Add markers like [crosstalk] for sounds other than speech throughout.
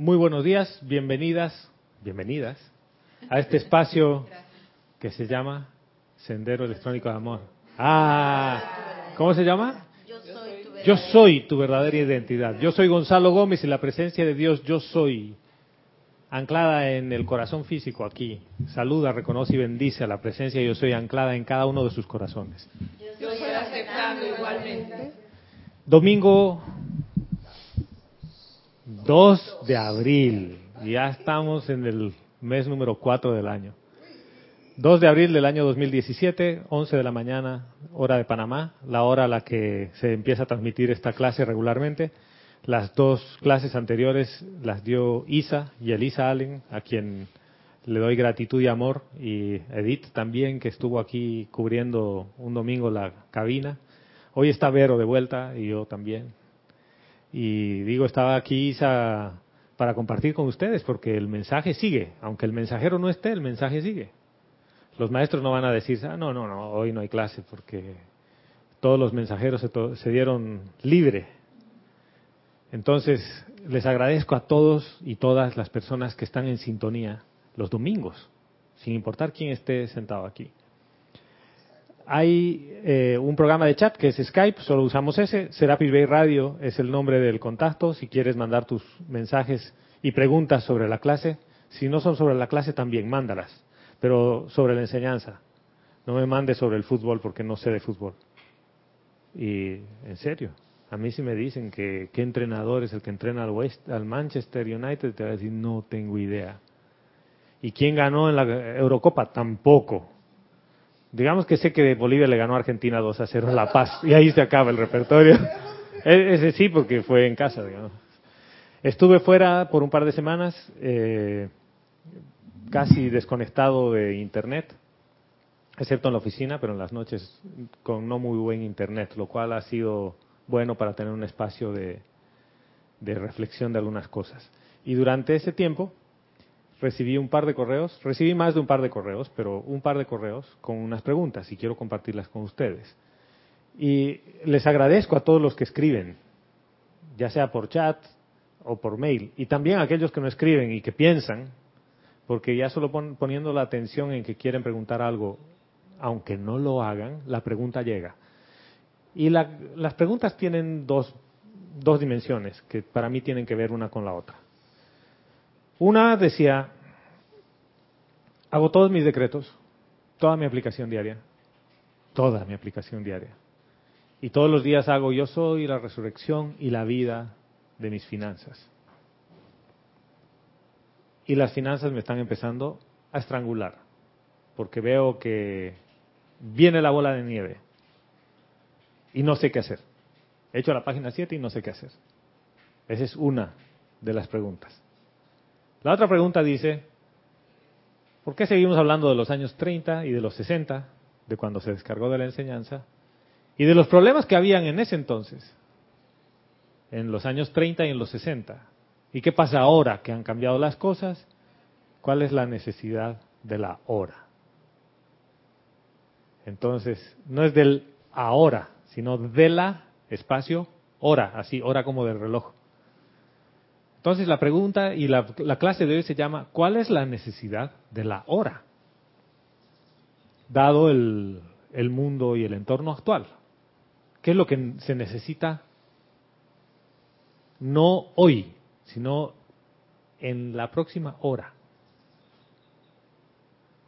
Muy buenos días, bienvenidas, bienvenidas a este espacio que se llama Sendero Electrónico de Amor. Ah, ¿cómo se llama? Yo soy tu verdadera identidad. Yo soy Gonzalo Gómez y la presencia de Dios yo soy anclada en el corazón físico aquí. Saluda, reconoce y bendice a la presencia yo soy anclada en cada uno de sus corazones. Yo estoy aceptando igualmente. Domingo 2 de abril. Ya estamos en el mes número 4 del año. 2 de abril del año 2017, 11 de la mañana, hora de Panamá, la hora a la que se empieza a transmitir esta clase regularmente. Las dos clases anteriores las dio Isa y Elisa Allen, a quien le doy gratitud y amor, y Edith también, que estuvo aquí cubriendo un domingo la cabina. Hoy está Vero de vuelta y yo también. Y digo, estaba aquí para compartir con ustedes, porque el mensaje sigue. Aunque el mensajero no esté, el mensaje sigue. Los maestros no van a decir, ah, no, no, no, hoy no hay clase, porque todos los mensajeros se dieron libre. Entonces, les agradezco a todos y todas las personas que están en sintonía los domingos, sin importar quién esté sentado aquí. Hay eh, un programa de chat que es Skype, solo usamos ese. Serapis Bay Radio es el nombre del contacto. Si quieres mandar tus mensajes y preguntas sobre la clase, si no son sobre la clase también, mándalas, pero sobre la enseñanza. No me mandes sobre el fútbol porque no sé de fútbol. Y en serio, a mí si me dicen que qué entrenador es el que entrena al, West, al Manchester United, te voy a decir no tengo idea. ¿Y quién ganó en la Eurocopa? Tampoco. Digamos que sé que Bolivia le ganó a Argentina 2 a 0 a La Paz y ahí se acaba el repertorio. E-, ese sí, porque fue en casa. Estuve fuera por un par de semanas, eh, casi desconectado de Internet, excepto en la oficina, pero en las noches con no muy buen Internet, lo cual ha sido bueno para tener un espacio de, de reflexión de algunas cosas. Y durante ese tiempo recibí un par de correos, recibí más de un par de correos, pero un par de correos con unas preguntas y quiero compartirlas con ustedes. Y les agradezco a todos los que escriben, ya sea por chat o por mail, y también a aquellos que no escriben y que piensan, porque ya solo poniendo la atención en que quieren preguntar algo, aunque no lo hagan, la pregunta llega. Y las preguntas tienen dos, dos dimensiones que para mí tienen que ver una con la otra. Una decía, hago todos mis decretos, toda mi aplicación diaria, toda mi aplicación diaria. Y todos los días hago yo soy la resurrección y la vida de mis finanzas. Y las finanzas me están empezando a estrangular, porque veo que viene la bola de nieve y no sé qué hacer. He hecho la página 7 y no sé qué hacer. Esa es una de las preguntas. La otra pregunta dice, ¿por qué seguimos hablando de los años 30 y de los 60, de cuando se descargó de la enseñanza, y de los problemas que habían en ese entonces, en los años 30 y en los 60? ¿Y qué pasa ahora que han cambiado las cosas? ¿Cuál es la necesidad de la hora? Entonces, no es del ahora, sino de la espacio hora, así, hora como del reloj. Entonces la pregunta y la, clase de hoy se llama ¿cuál es la necesidad de la hora? Dado el, el mundo y el entorno actual. ¿Qué es lo que se necesita no hoy, sino en la próxima hora?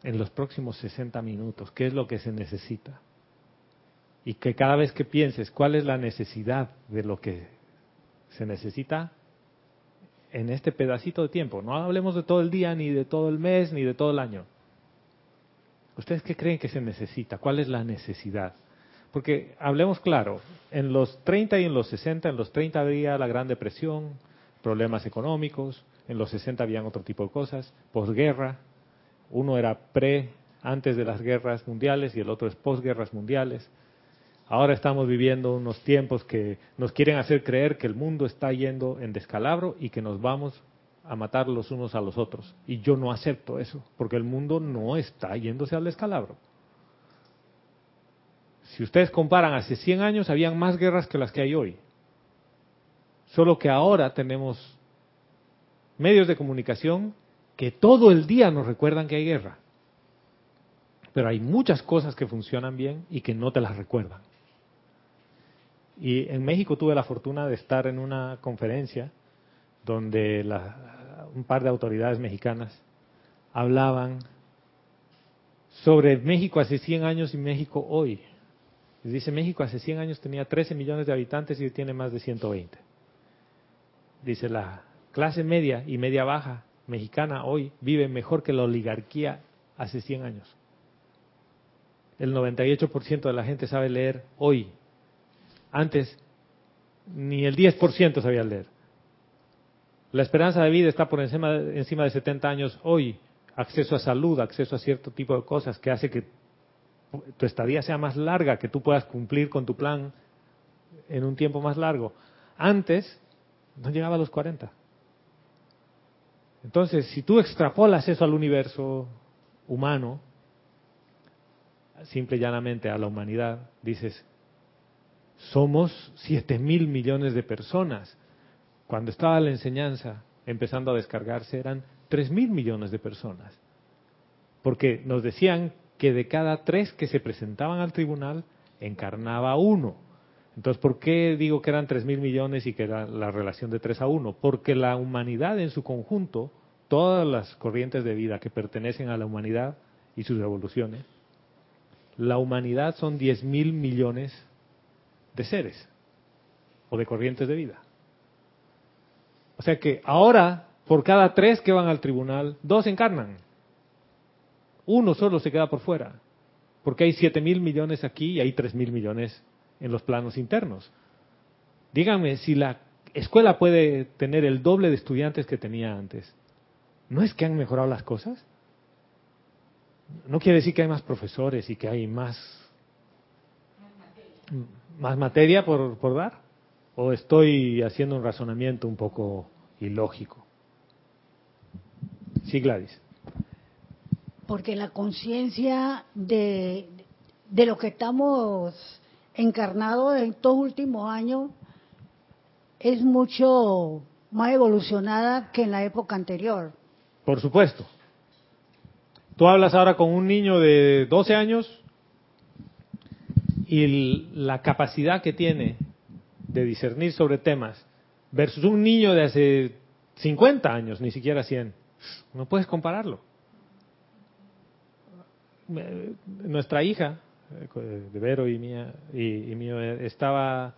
En los próximos 60 minutos. ¿Qué es lo que se necesita? Y que cada vez que pienses cuál es la necesidad de lo que se necesita, en este pedacito de tiempo. No hablemos de todo el día, ni de todo el mes, ni de todo el año. ¿Ustedes qué creen que se necesita? ¿Cuál es la necesidad? Porque hablemos claro, en los 30 y en los 60, en los 30 había la Gran Depresión, problemas económicos, en los 60 habían otro tipo de cosas, posguerra, uno era pre, antes de las guerras mundiales y el otro es posguerras mundiales, Ahora estamos viviendo unos tiempos que nos quieren hacer creer que el mundo está yendo en descalabro y que nos vamos a matar los unos a los otros. Y yo no acepto eso, porque el mundo no está yéndose al descalabro. Si ustedes comparan, hace 100 años habían más guerras que las que hay hoy. Solo que ahora tenemos medios de comunicación que todo el día nos recuerdan que hay guerra. Pero hay muchas cosas que funcionan bien y que no te las recuerdan. Y en México tuve la fortuna de estar en una conferencia donde un par de autoridades mexicanas hablaban sobre México hace 100 años y México hoy. Dice, México hace 100 años tenía 13 millones de habitantes y hoy tiene más de 120. Dice, la clase media y media baja mexicana hoy vive mejor que la oligarquía hace 100 años. El 98% de la gente sabe leer hoy. Antes, ni el 10% sabía leer. La esperanza de vida está por encima, encima de 70 años hoy. Acceso a salud, acceso a cierto tipo de cosas que hace que tu estadía sea más larga, que tú puedas cumplir con tu plan en un tiempo más largo. Antes no llegaba a los 40. Entonces, si tú extrapolas eso al universo humano, simple y llanamente a la humanidad, dices, somos 7 mil millones de personas. Cuando estaba la enseñanza empezando a descargarse eran 3 mil millones de personas. Porque nos decían que de cada tres que se presentaban al tribunal, encarnaba uno. Entonces, ¿por qué digo que eran tres mil millones y que era la relación de tres a uno? Porque la humanidad en su conjunto, todas las corrientes de vida que pertenecen a la humanidad y sus evoluciones, la humanidad son diez mil millones de seres o de corrientes de vida. O sea que ahora, por cada tres que van al tribunal, dos encarnan. Uno solo se queda por fuera, porque hay siete mil millones aquí y hay tres mil millones en los planos internos. Díganme, si la escuela puede tener el doble de estudiantes que tenía antes, ¿no es que han mejorado las cosas? No quiere decir que hay más profesores y que hay más, más materia por, por dar. ¿O estoy haciendo un razonamiento un poco ilógico? Sí, Gladys porque la conciencia de, de lo que estamos encarnados en estos últimos años es mucho más evolucionada que en la época anterior. Por supuesto. Tú hablas ahora con un niño de 12 años y la capacidad que tiene de discernir sobre temas versus un niño de hace 50 años, ni siquiera 100. No puedes compararlo nuestra hija, eh, de Vero y mía y, mío, eh, estaba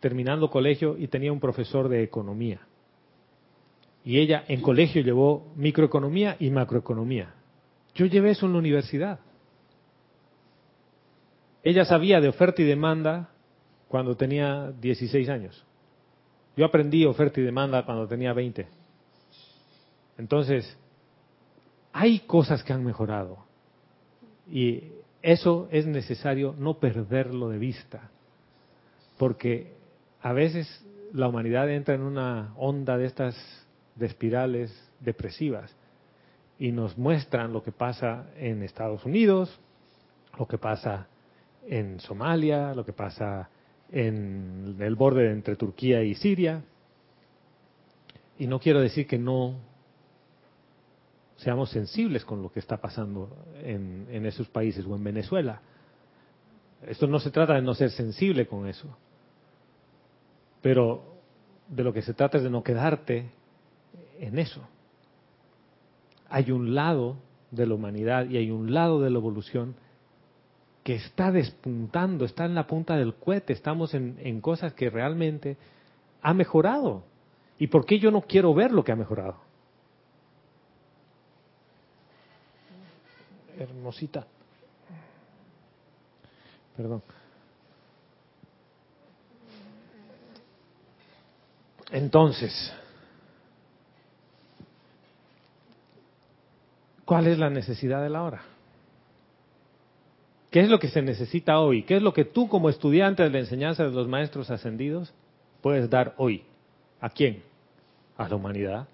terminando colegio y tenía un profesor de economía. Y ella en colegio llevó microeconomía y macroeconomía. Yo llevé eso en la universidad. Ella sabía de oferta y demanda cuando tenía 16 años. Yo aprendí oferta y demanda cuando tenía 20. Entonces, hay cosas que han mejorado. Y eso es necesario no perderlo de vista, porque a veces la humanidad entra en una onda de estas de espirales depresivas y nos muestran lo que pasa en Estados Unidos, lo que pasa en Somalia, lo que pasa en el borde entre Turquía y Siria. Y no quiero decir que no seamos sensibles con lo que está pasando en, esos países o en Venezuela. Esto no se trata de no ser sensible con eso, pero de lo que se trata es de no quedarte en eso. Hay un lado de la humanidad y hay un lado de la evolución que está despuntando, está en la punta del cohete, estamos en, en cosas que realmente ha mejorado. ¿Y por qué yo no quiero ver lo que ha mejorado? hermosita. Perdón. Entonces, ¿cuál es la necesidad de la hora? ¿Qué es lo que se necesita hoy? ¿Qué es lo que tú como estudiante de la enseñanza de los maestros ascendidos puedes dar hoy? ¿A quién? ¿A la humanidad?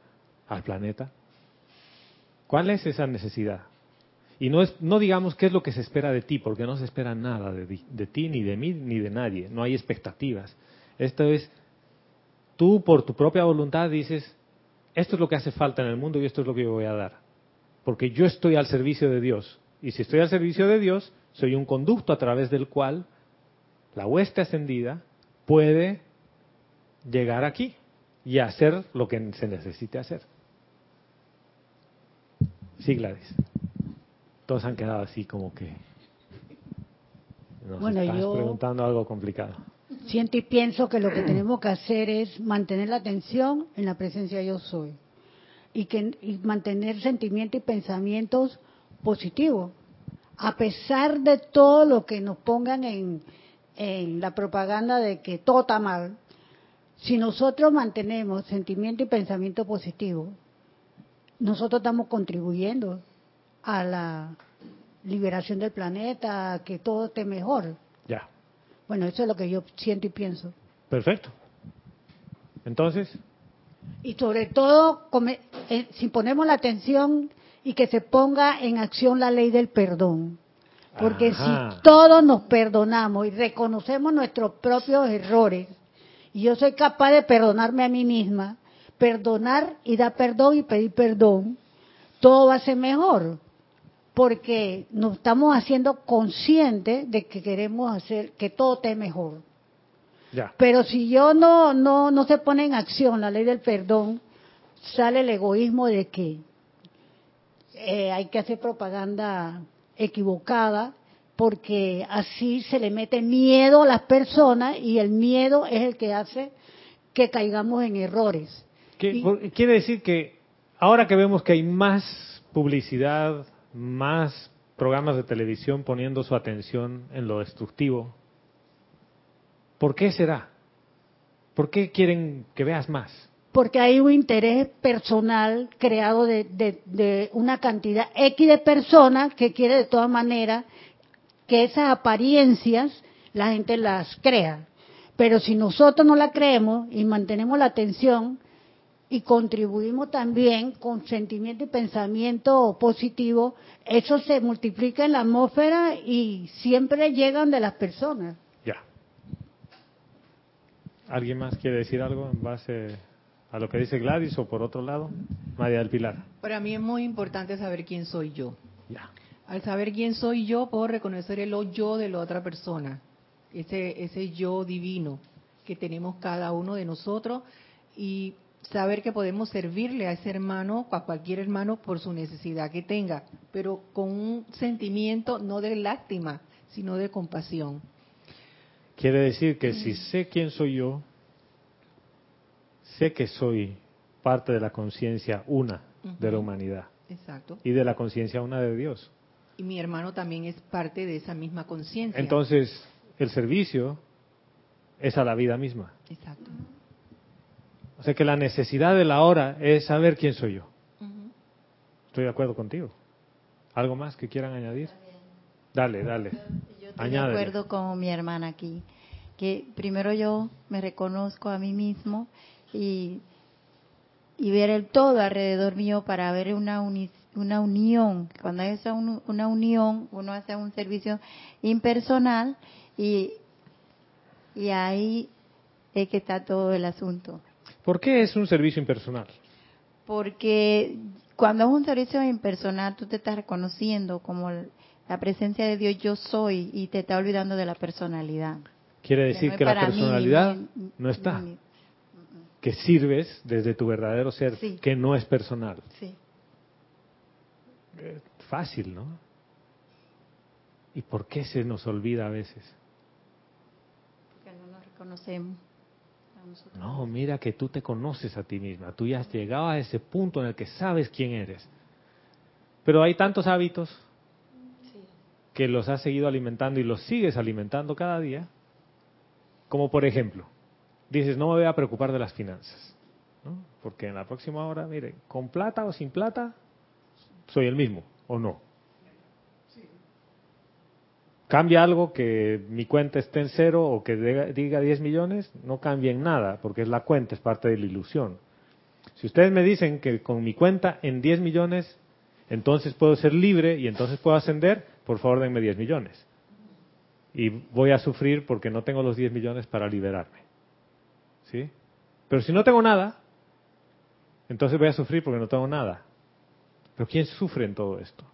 ¿Al planeta? ¿Cuál es esa necesidad? Y no, es, no digamos qué es lo que se espera de ti, porque no se espera nada de, de ti, ni de mí, ni de nadie. No hay expectativas. Esto es, tú por tu propia voluntad dices, esto es lo que hace falta en el mundo y esto es lo que yo voy a dar. Porque yo estoy al servicio de Dios. Y si estoy al servicio de Dios, soy un conducto a través del cual la hueste ascendida puede llegar aquí y hacer lo que se necesite hacer. Sí, Gladys. Todos han quedado así como que nos Bueno, estás yo- preguntando algo complicado. Siento y pienso que lo que tenemos que hacer es mantener la atención en la presencia yo soy y que y mantener sentimientos y pensamientos positivos a pesar de todo lo que nos pongan en, en la propaganda de que todo está mal. Si nosotros mantenemos sentimiento y pensamiento positivo, nosotros estamos contribuyendo a la liberación del planeta, a que todo esté mejor. Ya, Bueno, eso es lo que yo siento y pienso. perfecto. Entonces, Y sobre todo, eh, si ponemos la atención y que se ponga en acción la ley del perdón. Porque Ajá. si todos nos perdonamos y reconocemos nuestros propios errores, y yo soy capaz de perdonarme a mí misma, perdonar y dar perdón y pedir perdón, todo va a ser mejor. Porque nos estamos haciendo conscientes de que queremos hacer que todo esté mejor. ya. Pero si yo no, no, no se pone en acción la ley del perdón, sale el egoísmo de que eh, hay que hacer propaganda equivocada porque así se le mete miedo a las personas y el miedo es el que hace que caigamos en errores. ¿Qué- Y- quiere decir que ahora que vemos que hay más publicidad, más programas de televisión poniendo su atención en lo destructivo, ¿por qué será? ¿Por qué quieren que veas más? Porque hay un interés personal creado de, de- una cantidad X de personas que quiere de todas maneras que esas apariencias la gente las crea. Pero si nosotros no la creemos y mantenemos la atención y contribuimos también con sentimiento y pensamiento positivo, eso se multiplica en la atmósfera y siempre llegan de las personas. Ya. ¿Alguien más quiere decir algo en base a lo que dice Gladys o por otro lado? María del Pilar. Para mí es muy importante saber quién soy yo. Ya. Al saber quién soy yo, puedo reconocer el yo de la otra persona, ese, ese yo divino que tenemos cada uno de nosotros y saber que podemos servirle a ese hermano, a cualquier hermano, por su necesidad que tenga, pero con un sentimiento no de lástima, sino de compasión. Quiere decir que si sé quién soy yo, sé que soy parte de la conciencia una de la humanidad Exacto. y de la conciencia una de Dios. Y mi hermano también es parte de esa misma conciencia. Entonces, el servicio es a la vida misma. Exacto. O sea que la necesidad de la hora es saber quién soy yo. Estoy de acuerdo contigo. ¿Algo más que quieran añadir? Dale, dale. Yo estoy de acuerdo con mi hermana aquí, que primero yo me reconozco a mí mismo y, y ver el todo alrededor mío para ver una, uni- una unión. Cuando hay esa una unión, uno hace un servicio impersonal y, y ahí es que está todo el asunto. ¿Por qué es un servicio impersonal? Porque cuando es un servicio impersonal, tú te estás reconociendo como la presencia de Dios yo soy y te está olvidando de la personalidad. Quiere decir no que la mí, personalidad no está, mi- que sirves desde tu verdadero ser, Sí. que no es personal. Sí. Eh, Fácil, ¿no? ¿Y por qué se nos olvida a veces? Porque no nos reconocemos a nosotros. No, mira que tú te conoces a ti misma, tú ya has llegado a ese punto en el que sabes quién eres. Pero hay tantos hábitos Sí. que los has seguido alimentando y los sigues alimentando cada día, como por ejemplo, dices, no me voy a preocupar de las finanzas, ¿no? porque en la próxima hora, mire, con plata o sin plata, soy el mismo, o no. Cambia algo que mi cuenta esté en cero o que diga- diga 10 millones, no cambia en nada, porque es la cuenta, es parte de la ilusión. Si ustedes me dicen que con mi cuenta en 10 millones, entonces puedo ser libre y entonces puedo ascender, por favor denme 10 millones. Y voy a sufrir porque no tengo los 10 millones para liberarme. ¿Sí? Pero si no tengo nada, Entonces voy a sufrir porque no tengo nada. Pero ¿quién sufre en todo esto?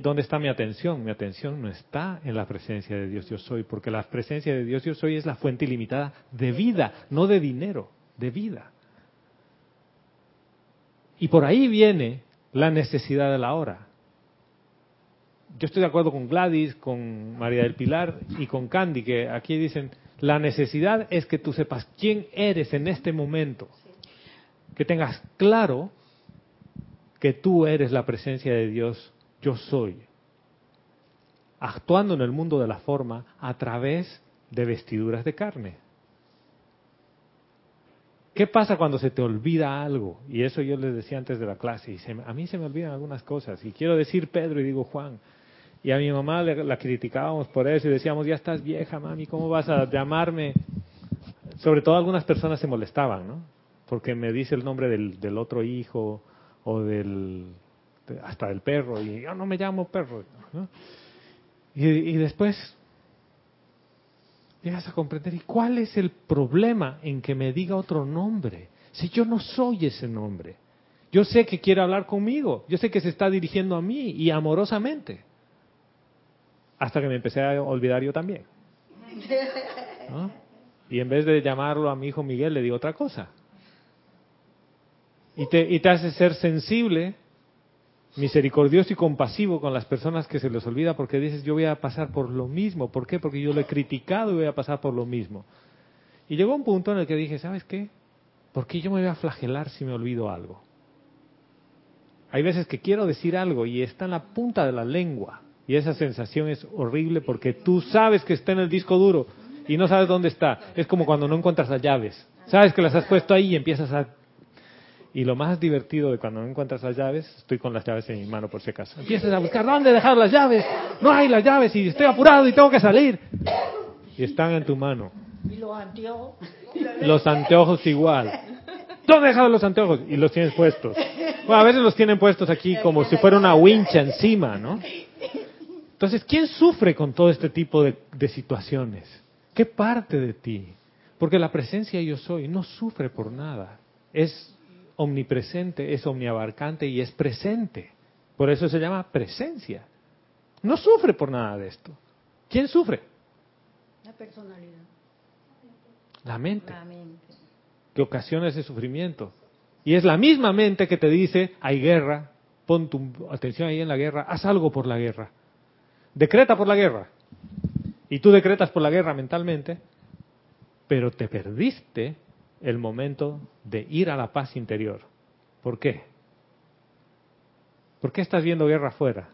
¿Dónde está mi atención? Mi atención no está en la presencia de Dios yo soy, porque la presencia de Dios yo soy es la fuente ilimitada de vida, no de dinero, de vida. Y por ahí viene la necesidad de la hora. Yo estoy de acuerdo con Gladys, con María del Pilar y con Candy, que aquí dicen, la necesidad es que tú sepas quién eres en este momento, que tengas claro que tú eres la presencia de Dios yo soy, actuando en el mundo de la forma a través de vestiduras de carne. ¿Qué pasa cuando se te olvida algo? Y eso yo les decía antes de la clase, a mí se me olvidan algunas cosas, y quiero decir Pedro y digo Juan, y a mi mamá la criticábamos por eso y decíamos, ya estás vieja, mami, ¿cómo vas a llamarme? Sobre todo algunas personas se molestaban, ¿no? Porque me dice el nombre del, otro hijo o del hasta del perro, y yo no me llamo perro. Y, después llegas a comprender, ¿y cuál es el problema en que me diga otro nombre? Si yo no soy ese nombre. Yo sé que quiere hablar conmigo, yo sé que se está dirigiendo a mí y amorosamente. Hasta que me empecé a olvidar yo también. Y en vez de llamarlo a mi hijo Miguel, le digo otra cosa. Y te, y te hace ser sensible misericordioso y compasivo con las personas que se les olvida porque dices, yo voy a pasar por lo mismo. ¿Por qué? Porque yo lo he criticado y voy a pasar por lo mismo. Y llegó un punto en el que dije, ¿sabes qué? ¿Por qué yo me voy a flagelar si me olvido algo? Hay veces que quiero decir algo y está en la punta de la lengua. Y esa sensación es horrible porque tú sabes que está en el disco duro y no sabes dónde está. Es como cuando no encuentras las llaves. Sabes que las has puesto ahí y empiezas a y lo más divertido de cuando no encuentras las llaves, estoy con las llaves en mi mano por si acaso. Empiezas a buscar dónde dejar las llaves. No hay las llaves y estoy apurado y tengo que salir. Y están en tu mano. ¿Y los anteojos? Los anteojos igual. ¿Dónde dejado los anteojos? Y los tienes puestos. Bueno, a veces los tienen puestos aquí como si fuera una wincha encima, ¿no? Entonces, ¿quién sufre con todo este tipo de, de situaciones? ¿Qué parte de ti? Porque la presencia yo soy no sufre por nada. Es omnipresente, es omniabarcante y es presente. Por eso se llama presencia. No sufre por nada de esto. ¿Quién sufre? La personalidad. La mente. Que ocasiona ese sufrimiento. Y es la misma mente que te dice, hay guerra, pon tu atención ahí en la guerra, haz algo por la guerra. Decreta por la guerra. Y tú decretas por la guerra mentalmente, pero te perdiste el momento de ir a la paz interior. ¿Por qué? ¿Por qué estás viendo guerra afuera?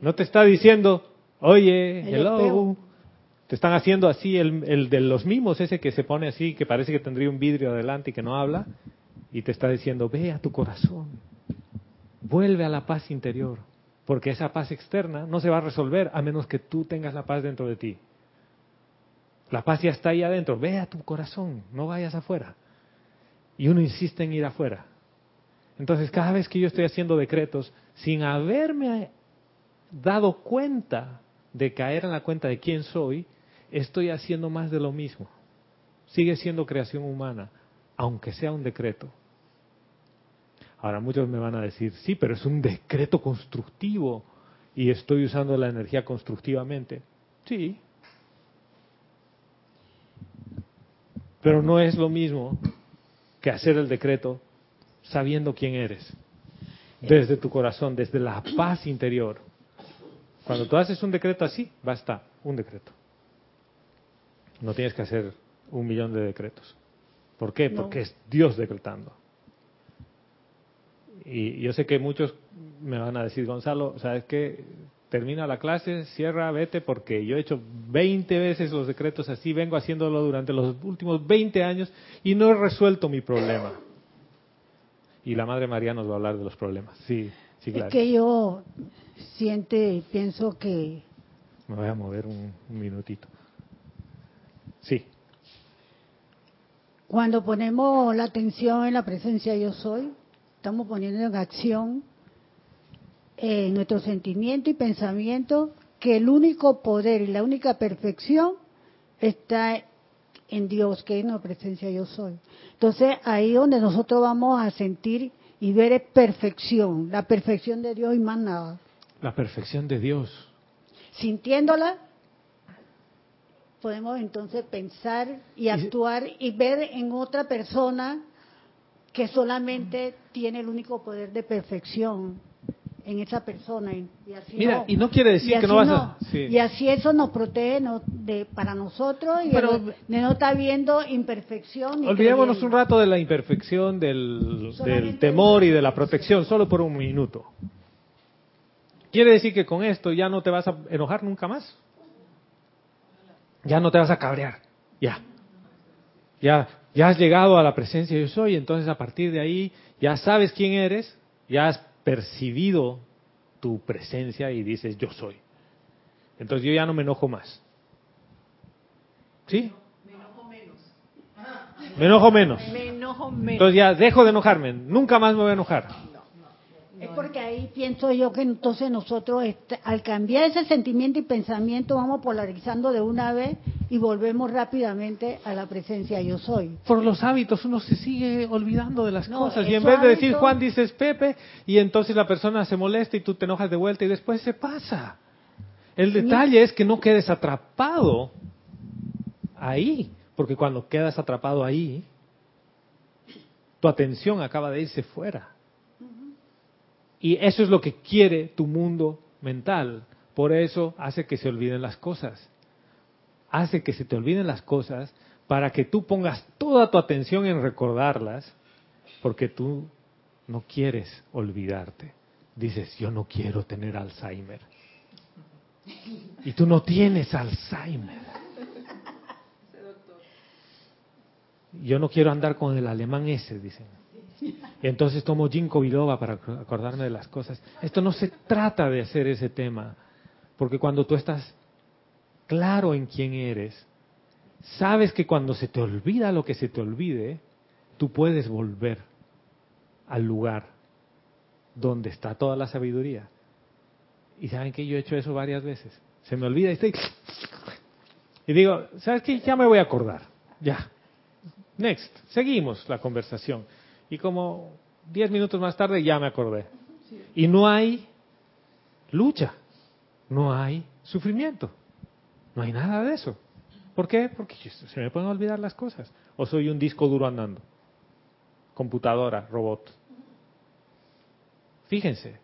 No te está diciendo, oye, hello. Te están haciendo así el, el, de los mimos, ese que se pone así, que parece que tendría un vidrio adelante y que no habla, y te está diciendo, ve a tu corazón, vuelve a la paz interior, porque esa paz externa no se va a resolver a menos que tú tengas la paz dentro de ti. La paz ya está ahí adentro. Ve a tu corazón, no vayas afuera. Y uno insiste en ir afuera. Entonces, cada vez que yo estoy haciendo decretos, sin haberme dado cuenta de caer en la cuenta de quién soy, estoy haciendo más de lo mismo. Sigue siendo creación humana, aunque sea un decreto. Ahora muchos me van a decir, sí, pero es un decreto constructivo y estoy usando la energía constructivamente. Sí, Pero no es lo mismo que hacer el decreto sabiendo quién eres, desde tu corazón, desde la paz interior. Cuando tú haces un decreto así, basta un decreto. No tienes que hacer un millón de decretos. ¿Por qué? Porque es Dios decretando. Y yo sé que muchos me van a decir, Gonzalo, ¿sabes qué? termina la clase, cierra, vete, porque yo he hecho 20 veces los decretos así, vengo haciéndolo durante los últimos 20 años y no he resuelto mi problema. Y la Madre María nos va a hablar de los problemas. Sí, sí, claro. Es que yo siente y pienso que... Me voy a mover un, un minutito. Sí. Cuando ponemos la atención en la presencia yo soy, estamos poniendo en acción en nuestro sentimiento y pensamiento que el único poder y la única perfección está en Dios, que es la presencia yo soy. Entonces ahí donde nosotros vamos a sentir y ver es perfección, la perfección de Dios y más nada. La perfección de Dios. Sintiéndola, podemos entonces pensar y actuar y ver en otra persona que solamente tiene el único poder de perfección en esa persona y, así Mira, no, y no quiere decir que no vas a... sí. y así eso nos protege no- de, para nosotros y Pero- de no estar viendo imperfección Olvidémonos creyendo. un rato de la imperfección, del, del temor y de la protección, solo por un minuto. ¿Quiere decir que con esto ya no te vas a enojar nunca más? Ya no te vas a cabrear. Ya. Ya, ya has llegado a la presencia yo soy, entonces a partir de ahí ya sabes quién eres, ya has percibido tu presencia y dices yo soy. Entonces yo ya no me enojo más. ¿Sí? Me enojo menos. Me enojo menos. Me enojo menos. Entonces ya dejo de enojarme, nunca más me voy a enojar. Es porque ahí pienso yo que entonces nosotros, este, al cambiar ese sentimiento y pensamiento, vamos polarizando de una vez y volvemos rápidamente a la presencia yo soy. Por los hábitos uno se sigue olvidando de las No, cosas y en vez de decir Juan dices Pepe y entonces la persona se molesta y tú te enojas de vuelta y después se pasa. El detalle es que no quedes atrapado ahí, porque cuando quedas atrapado ahí, tu atención acaba de irse fuera. Y eso es lo que quiere tu mundo mental. Por eso hace que se olviden las cosas. Hace que se te olviden las cosas para que tú pongas toda tu atención en recordarlas, porque tú no quieres olvidarte. Dices, yo no quiero tener Alzheimer. Y tú no tienes Alzheimer. Yo no quiero andar con el alemán ese, dicen. Y entonces tomo ginkgo biloba para acordarme de las cosas. Esto no se trata de hacer ese tema, porque cuando tú estás claro en quién eres, sabes que cuando se te olvida lo que se te olvide, tú puedes volver al lugar donde está toda la sabiduría. Y saben que yo he hecho eso varias veces. Se me olvida y estoy... Y digo, ¿sabes qué? Ya me voy a acordar. Ya. Next. Seguimos la conversación. Y como diez minutos más tarde ya me acordé. Y no hay lucha. No hay sufrimiento. No hay nada de eso. ¿Por qué? Porque se me pueden olvidar las cosas. O soy un disco duro andando. Computadora, robot. Fíjense,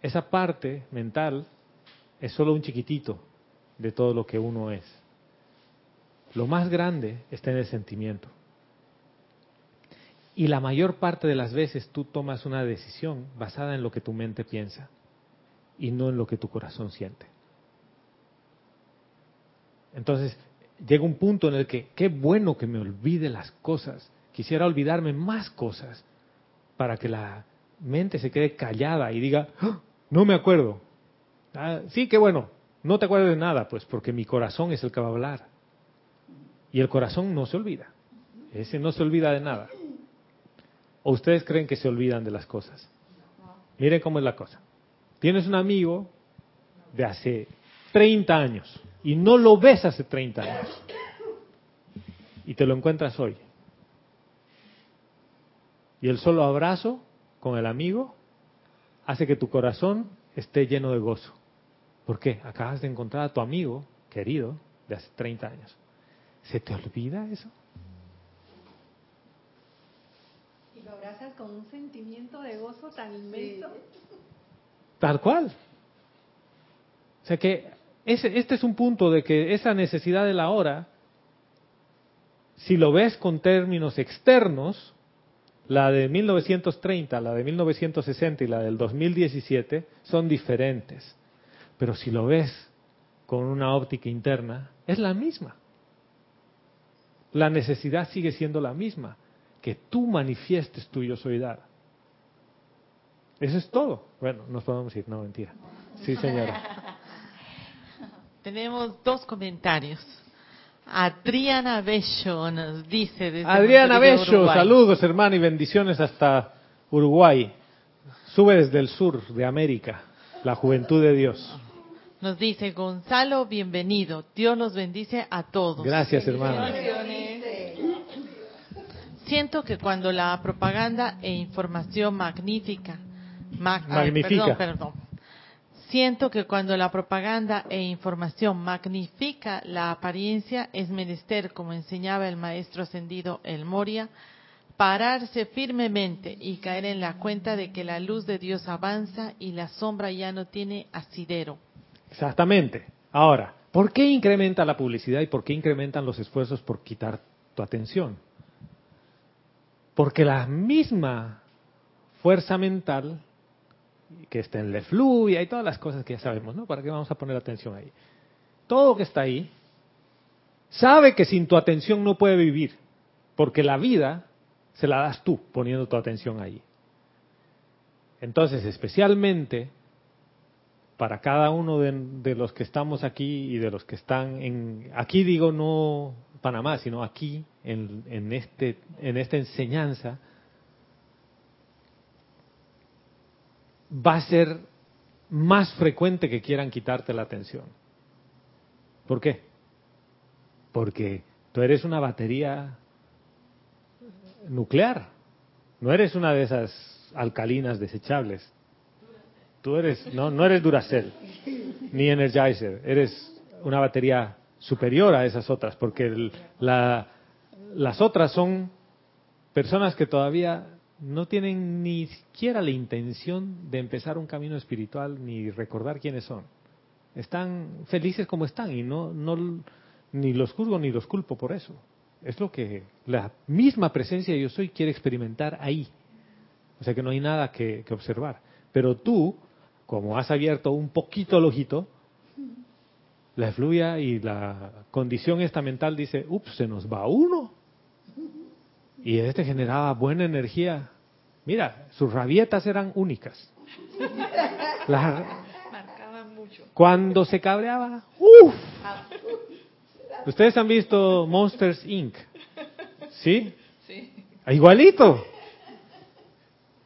esa parte mental es solo un chiquitito de todo lo que uno es. Lo más grande está en el sentimiento. Y la mayor parte de las veces tú tomas una decisión basada en lo que tu mente piensa y no en lo que tu corazón siente. Entonces, llega un punto en el que, qué bueno que me olvide las cosas. Quisiera olvidarme más cosas para que la mente se quede callada y diga, "Ah, no me acuerdo. Ah, sí, qué bueno, no te acuerdas de nada, pues porque mi corazón es el que va a hablar. Y el corazón no se olvida. Ese no se olvida de nada. ¿O ustedes creen que se olvidan de las cosas? Miren cómo es la cosa. Tienes un amigo de hace 30 años y no lo ves hace 30 años. Y te lo encuentras hoy. Y el solo abrazo con el amigo hace que tu corazón esté lleno de gozo. ¿Por qué? Acabas de encontrar a tu amigo querido de hace 30 años. ¿Se te olvida eso? Y lo abrazas con un sentimiento de gozo tan inmenso. Tal cual. O sea que ese, este es un punto de que esa necesidad de la hora, si lo ves con términos externos, la de 1930, la de 1960 y la del 2017 son diferentes. Pero si lo ves con una óptica interna, es la misma. La necesidad sigue siendo la misma, que tú manifiestes tu yo soy. Eso es todo. Bueno, nos podemos ir, no mentira. Sí, señora. [laughs] Tenemos dos comentarios. Adriana Bello nos dice desde Adriana Montevideo, Bello, Uruguay. saludos hermano y bendiciones hasta Uruguay. Sube desde el sur de América, la juventud de Dios. Nos dice Gonzalo, bienvenido. Dios los bendice a todos. Gracias, hermano. Siento que cuando la propaganda e información magnífica, mag- Magnifica. perdón, perdón. Siento que cuando la propaganda e información magnifica la apariencia es menester, como enseñaba el maestro ascendido El Moria, pararse firmemente y caer en la cuenta de que la luz de Dios avanza y la sombra ya no tiene asidero. Exactamente. Ahora, ¿por qué incrementa la publicidad y por qué incrementan los esfuerzos por quitar tu atención? Porque la misma fuerza mental que está en la y todas las cosas que ya sabemos, ¿no? ¿Para qué vamos a poner atención ahí? Todo que está ahí sabe que sin tu atención no puede vivir, porque la vida se la das tú poniendo tu atención ahí. Entonces, especialmente para cada uno de, de los que estamos aquí y de los que están en aquí digo no Panamá sino aquí en, en este en esta enseñanza va a ser más frecuente que quieran quitarte la atención. ¿Por qué? Porque tú eres una batería nuclear, no eres una de esas alcalinas desechables. Tú eres, no, no eres Duracell, ni Energizer, eres una batería superior a esas otras, porque las otras son personas que todavía no tienen ni siquiera la intención de empezar un camino espiritual ni recordar quiénes son. Están felices como están y no, no ni los juzgo ni los culpo por eso. Es lo que la misma presencia de yo soy quiere experimentar ahí. O sea que no hay nada que, que observar. Pero tú, como has abierto un poquito el ojito, la efluvia y la condición esta mental dice, ups, se nos va uno. Y este generaba buena energía. Mira, sus rabietas eran únicas. Las- cuando se cabreaba, ¡uf! Ustedes han visto Monsters Inc. ¿Sí? Igualito.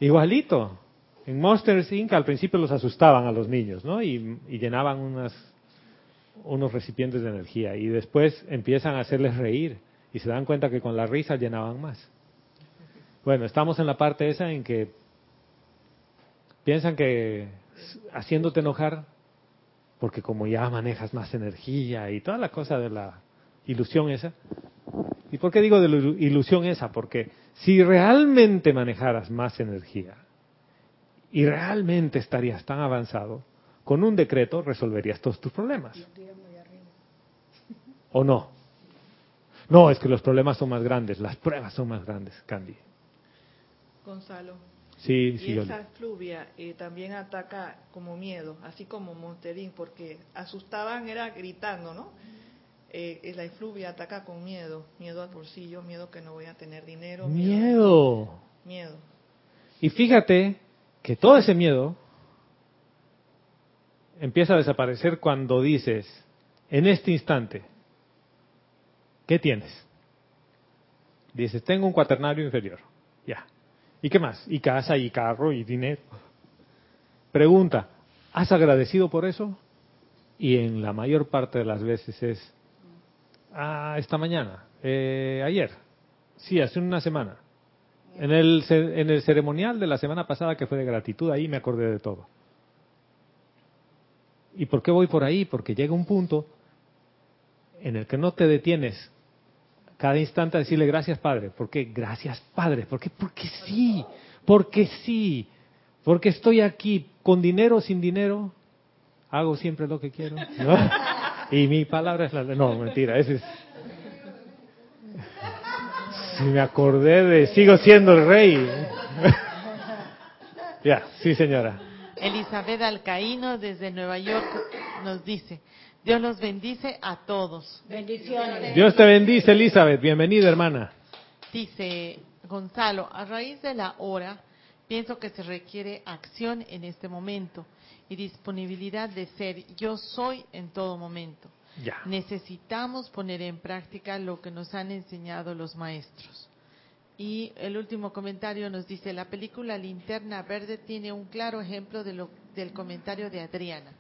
Igualito. En Monsters Inc. al principio los asustaban a los niños, ¿no? Y, y llenaban unas, unos recipientes de energía. Y después empiezan a hacerles reír. Y se dan cuenta que con la risa llenaban más. Bueno, estamos en la parte esa en que piensan que haciéndote enojar, porque como ya manejas más energía y toda la cosa de la ilusión esa. ¿Y por qué digo de ilusión esa? Porque si realmente manejaras más energía y realmente estarías tan avanzado, con un decreto resolverías todos tus problemas. ¿O no? No, es que los problemas son más grandes, las pruebas son más grandes, Candy. Gonzalo. Sí, sí, y esa fluvia eh, también ataca como miedo, así como Monterín, porque asustaban era gritando, ¿no? Eh, eh, la efluvia ataca con miedo, miedo al bolsillo, miedo que no voy a tener dinero, Miedo. miedo. Y fíjate que todo ese miedo empieza a desaparecer cuando dices, en este instante, ¿qué tienes? Dices, tengo un cuaternario inferior. ¿Y qué más? Y casa, y carro, y dinero. Pregunta, ¿has agradecido por eso? Y en la mayor parte de las veces es, ah, esta mañana, eh, ayer, sí, hace una semana. En el, en el ceremonial de la semana pasada que fue de gratitud, ahí me acordé de todo. ¿Y por qué voy por ahí? Porque llega un punto en el que no te detienes cada instante a decirle gracias Padre. ¿Por qué? Gracias Padre. ¿Por qué? Porque sí. Porque sí. Porque estoy aquí con dinero o sin dinero. Hago siempre lo que quiero. Y mi palabra es la... No, mentira. Ese es... Si me acordé de... Sigo siendo el rey. [laughs] ya, sí señora. Elizabeth Alcaíno desde Nueva York nos dice, Dios los bendice a todos. Bendiciones. Dios te bendice, Elizabeth. Bienvenida, hermana. Dice Gonzalo, a raíz de la hora, pienso que se requiere acción en este momento y disponibilidad de ser yo soy en todo momento. Ya. Necesitamos poner en práctica lo que nos han enseñado los maestros. Y el último comentario nos dice, la película Linterna Verde tiene un claro ejemplo de lo, del comentario de Adriana.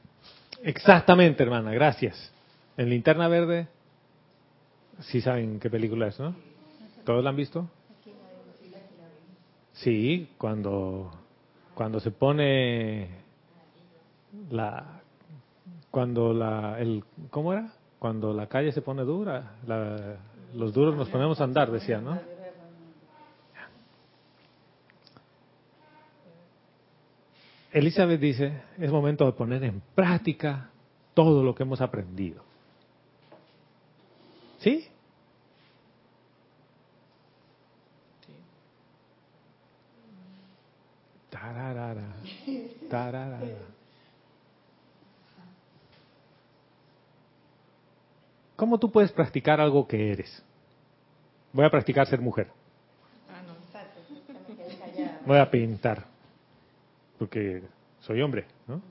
Exactamente, hermana, gracias. En Linterna Verde, sí saben qué película es, ¿no? ¿Todos la han visto? Sí, cuando, cuando se pone la, cuando la, el, ¿cómo era? Cuando la calle se pone dura, la- los duros nos ponemos a andar, decía, ¿no? Elizabeth dice, es momento de poner en práctica todo lo que hemos aprendido. ¿Sí? Tararara, tararara. ¿Cómo tú puedes practicar algo que eres? Voy a practicar ser mujer. Ah. Voy a pintar. Porque soy hombre, ¿no?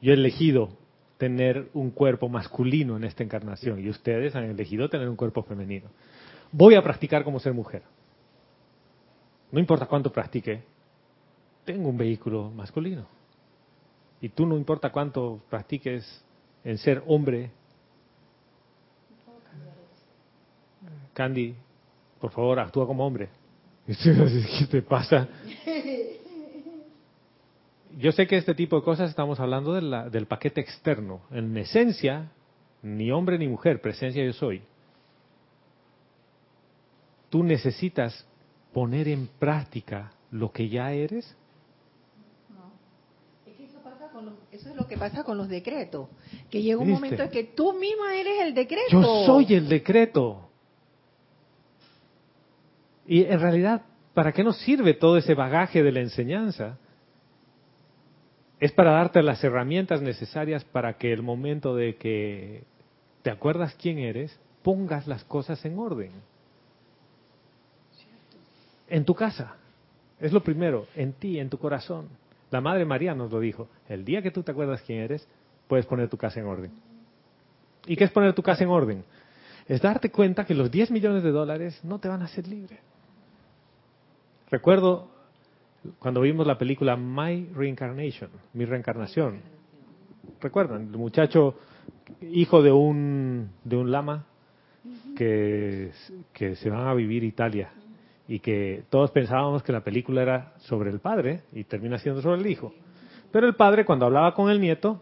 Yo he elegido tener un cuerpo masculino en esta encarnación y ustedes han elegido tener un cuerpo femenino. Voy a practicar como ser mujer. No importa cuánto practique, tengo un vehículo masculino. Y tú no importa cuánto practiques en ser hombre. Candy, por favor, actúa como hombre. [laughs] ¿Qué te pasa? [laughs] Yo sé que este tipo de cosas estamos hablando de la- del paquete externo. En esencia, ni hombre ni mujer, presencia yo soy. Tú necesitas poner en práctica lo que ya eres. Es que eso, pasa con los- eso es lo que pasa con los decretos. Que llega un ¿Viste? momento en que tú misma eres el decreto. Yo soy el decreto. Y en realidad, ¿para qué nos sirve todo ese bagaje de la enseñanza? Es para darte las herramientas necesarias para que el momento de que te acuerdas quién eres, pongas las cosas en orden. En tu casa. Es lo primero, en ti, en tu corazón. La Madre María nos lo dijo. El día que tú te acuerdas quién eres, puedes poner tu casa en orden. ¿Y qué es poner tu casa en orden? Es darte cuenta que los 10 millones de dólares no te van a hacer libre. Recuerdo cuando vimos la película My Reincarnation, mi reencarnación. ¿Recuerdan? El muchacho, hijo de un, de un lama, que, que se van a vivir Italia y que todos pensábamos que la película era sobre el padre y termina siendo sobre el hijo. Pero el padre cuando hablaba con el nieto,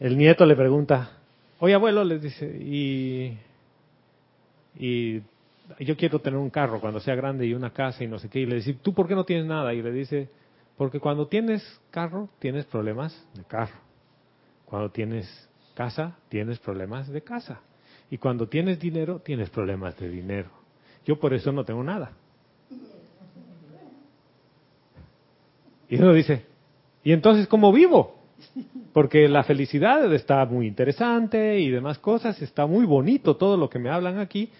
el nieto le pregunta, oye abuelo, le dice, y, y yo quiero tener un carro cuando sea grande y una casa y no sé qué, y le dice, ¿tú por qué no tienes nada? Y le dice, porque cuando tienes carro tienes problemas de carro, cuando tienes casa tienes problemas de casa, y cuando tienes dinero tienes problemas de dinero. Yo por eso no tengo nada. Y uno dice, ¿y entonces cómo vivo? Porque la felicidad está muy interesante y demás cosas, está muy bonito todo lo que me hablan aquí,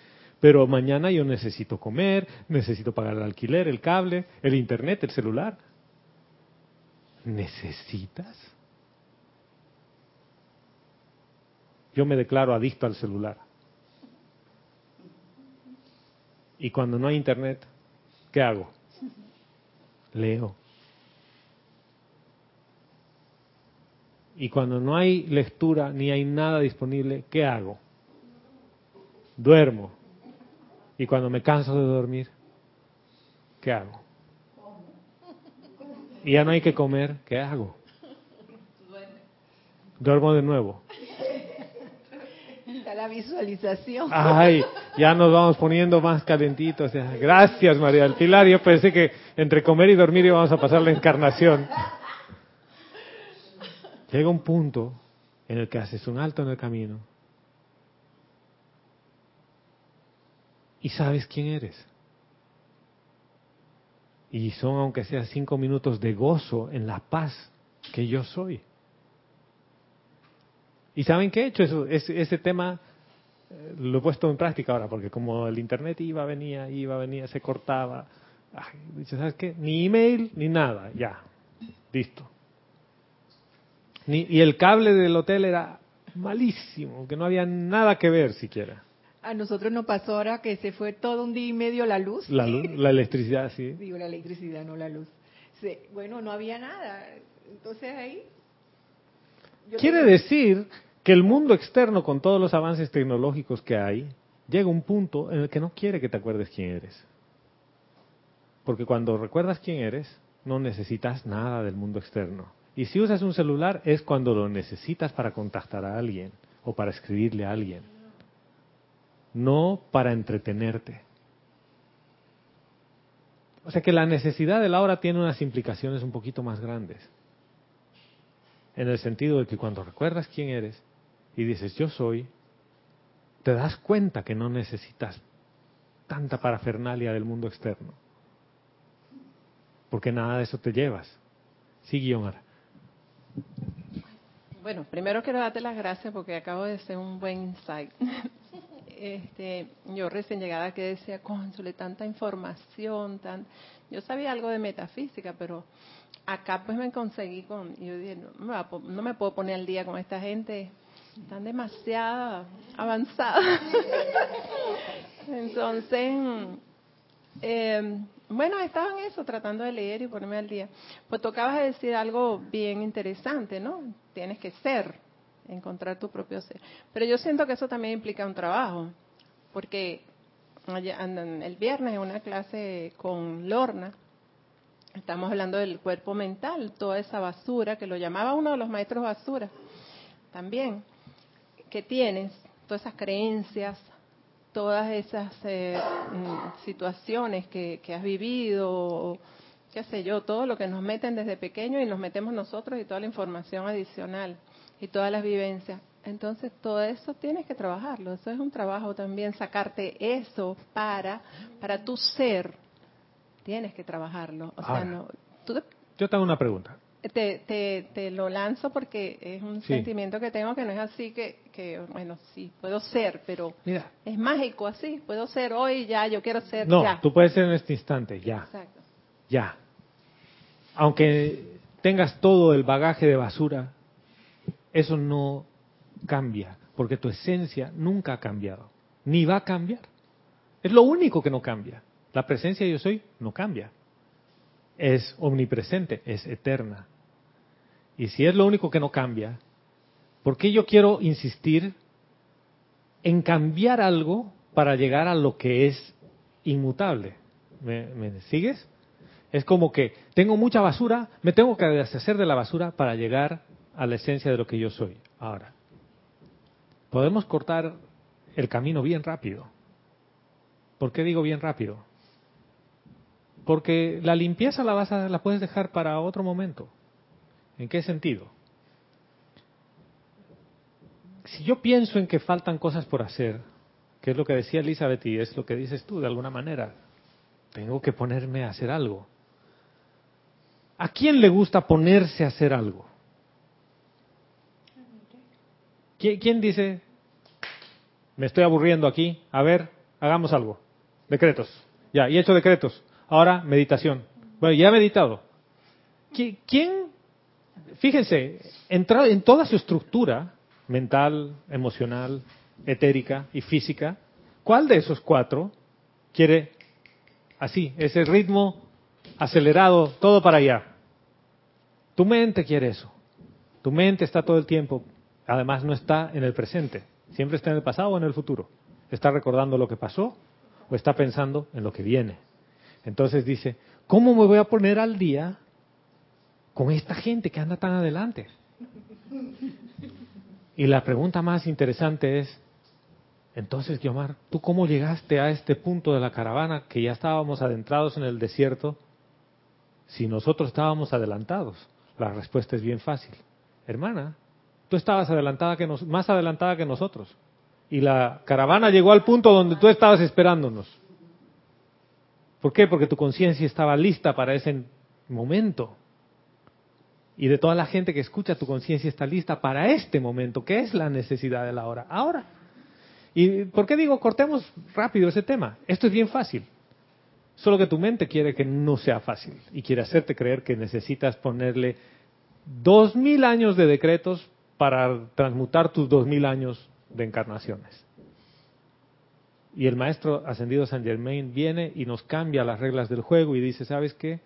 pero mañana yo necesito comer, necesito pagar el alquiler, el cable, el internet, el celular. ¿Necesitas? Yo me declaro adicto al celular. Y cuando no hay internet, ¿qué hago? Leo. Y cuando no hay lectura ni hay nada disponible, ¿qué hago? Duermo. Y cuando me canso de dormir, ¿qué hago? Y ya no hay que comer, ¿qué hago? Duermo de nuevo. Está la visualización. Ay, ya nos vamos poniendo más calentitos. Gracias, María del Pilar. Yo pensé que entre comer y dormir íbamos a pasar la encarnación. Llega un punto en el que haces un alto en el camino y sabes quién eres. Y son, aunque sea cinco minutos de gozo en la paz que yo soy. ¿Y saben qué he hecho? Eso, ese, ese tema eh, lo he puesto en práctica ahora, porque como el internet iba, venía, iba, venía, se cortaba. ¿sabes qué? Ni email, ni nada, ya, listo. Ni, y el cable del hotel era malísimo, que no había nada que ver siquiera. A nosotros nos pasó ahora que se fue todo un día y medio la luz. La luz, [laughs] la electricidad, sí. Digo, la electricidad, no la luz. Bueno, no había nada. Entonces ahí, Quiere decir que el mundo externo, con todos los avances tecnológicos que hay, llega a un punto en el que no quiere que te acuerdes quién eres. Porque cuando recuerdas quién eres, no necesitas nada del mundo externo. Y si usas un celular es cuando lo necesitas para contactar a alguien o para escribirle a alguien. No para entretenerte. O sea que la necesidad de la hora tiene unas implicaciones un poquito más grandes. En el sentido de que cuando recuerdas quién eres y dices yo soy, te das cuenta que no necesitas tanta parafernalia del mundo externo. Porque nada de eso te llevas. Sí, Guiomar. Bueno, primero quiero darte las gracias porque acabo de hacer un buen insight. [laughs] Este, yo recién llegada que decía, cónsole, tanta información, tan... yo sabía algo de metafísica, pero acá pues me conseguí con, yo dije, no, no me puedo poner al día con esta gente, están demasiado avanzadas. [laughs] Entonces, eh, bueno, estaba en eso, tratando de leer y ponerme al día. Pues tocabas decir algo bien interesante, ¿no? Tienes que ser, encontrar tu propio ser. Pero yo siento que eso también implica un trabajo, porque el viernes en una clase con Lorna, estamos hablando del cuerpo mental, toda esa basura, que lo llamaba uno de los maestros basura, también, que tienes, todas esas creencias, todas esas eh, mm, situaciones que, has vivido, qué sé yo, todo lo que nos meten desde pequeño y nos metemos nosotros y toda la información adicional y todas las vivencias. Entonces, todo eso tienes que trabajarlo. Eso es un trabajo también, sacarte eso para, para tu ser. Tienes que trabajarlo. O sea, no, yo tengo una pregunta te, te, te, lo lanzo porque es un sentimiento que tengo que no es así que, que bueno, sí, puedo ser, pero es mágico así, puedo ser hoy ya, yo quiero ser no, ya. tú puedes ser en este instante, ya. Exacto. Ya. Aunque tengas todo el bagaje de basura, eso no cambia, porque tu esencia nunca ha cambiado, ni va a cambiar. Es lo único que no cambia. La presencia de yo soy no cambia. Es omnipresente, es eterna. Y si es lo único que no cambia, ¿por qué yo quiero insistir en cambiar algo para llegar a lo que es inmutable? ¿Me, sigues? Es como que tengo mucha basura, me tengo que deshacer de la basura para llegar a la esencia de lo que yo soy. Ahora, podemos cortar el camino bien rápido. ¿Por qué digo bien rápido? Porque la limpieza la, vas a, la puedes dejar para otro momento. ¿En qué sentido? Si yo pienso en que faltan cosas por hacer, que es lo que decía Elizabeth y es lo que dices tú de alguna manera, tengo que ponerme a hacer algo. ¿A quién le gusta ponerse a hacer algo? ¿Quién dice, me estoy aburriendo aquí, a ver, hagamos algo? Decretos. Ya, y he hecho decretos. Ahora, meditación. Bueno, ya he meditado. ¿Quién fíjense, entrar en toda su estructura mental, emocional, etérica y física, ¿cuál de esos cuatro quiere así, ese ritmo acelerado, todo para allá? Tu mente quiere eso. Tu mente está todo el tiempo, además no está en el presente, siempre está en el pasado o en el futuro. Está recordando lo que pasó o está pensando en lo que viene. Entonces dice, ¿cómo me voy a poner al día con esta gente que anda tan adelante? Y la pregunta más interesante es, entonces, Guiomar, ¿tú cómo llegaste a este punto de la caravana que ya estábamos adentrados en el desierto si nosotros estábamos adelantados? La respuesta es bien fácil. Hermana, tú estabas adelantada que nos, más adelantada que nosotros. Y la caravana llegó al punto donde tú estabas esperándonos. ¿Por qué? Porque tu conciencia estaba lista para ese momento y de toda la gente que escucha, tu conciencia está lista para este momento, que es la necesidad de la hora, ahora. ¿Y por qué digo cortemos rápido ese tema? Esto es bien fácil. Solo que tu mente quiere que no sea fácil y quiere hacerte creer que necesitas ponerle dos mil años de decretos para transmutar tus dos mil años de encarnaciones. Y el maestro ascendido San Germain viene y nos cambia las reglas del juego y dice, ¿sabes qué?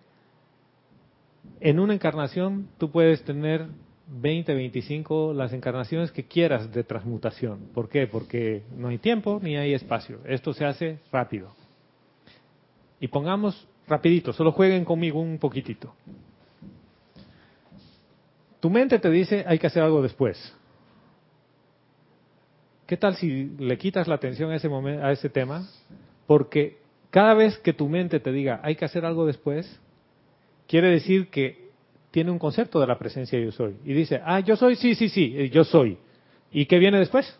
en una encarnación tú puedes tener 20, 25, las encarnaciones que quieras de transmutación. ¿Por qué? Porque no hay tiempo ni hay espacio. Esto se hace rápido. Y pongamos rapidito, solo jueguen conmigo un poquitito. Tu mente te dice hay que hacer algo después. ¿Qué tal si le quitas la atención a ese, momento, a ese tema? Porque cada vez que tu mente te diga hay que hacer algo después, quiere decir que tiene un concepto de la presencia yo soy. Y dice, ah, yo soy, sí, sí, sí, eh, yo soy. ¿Y qué viene después?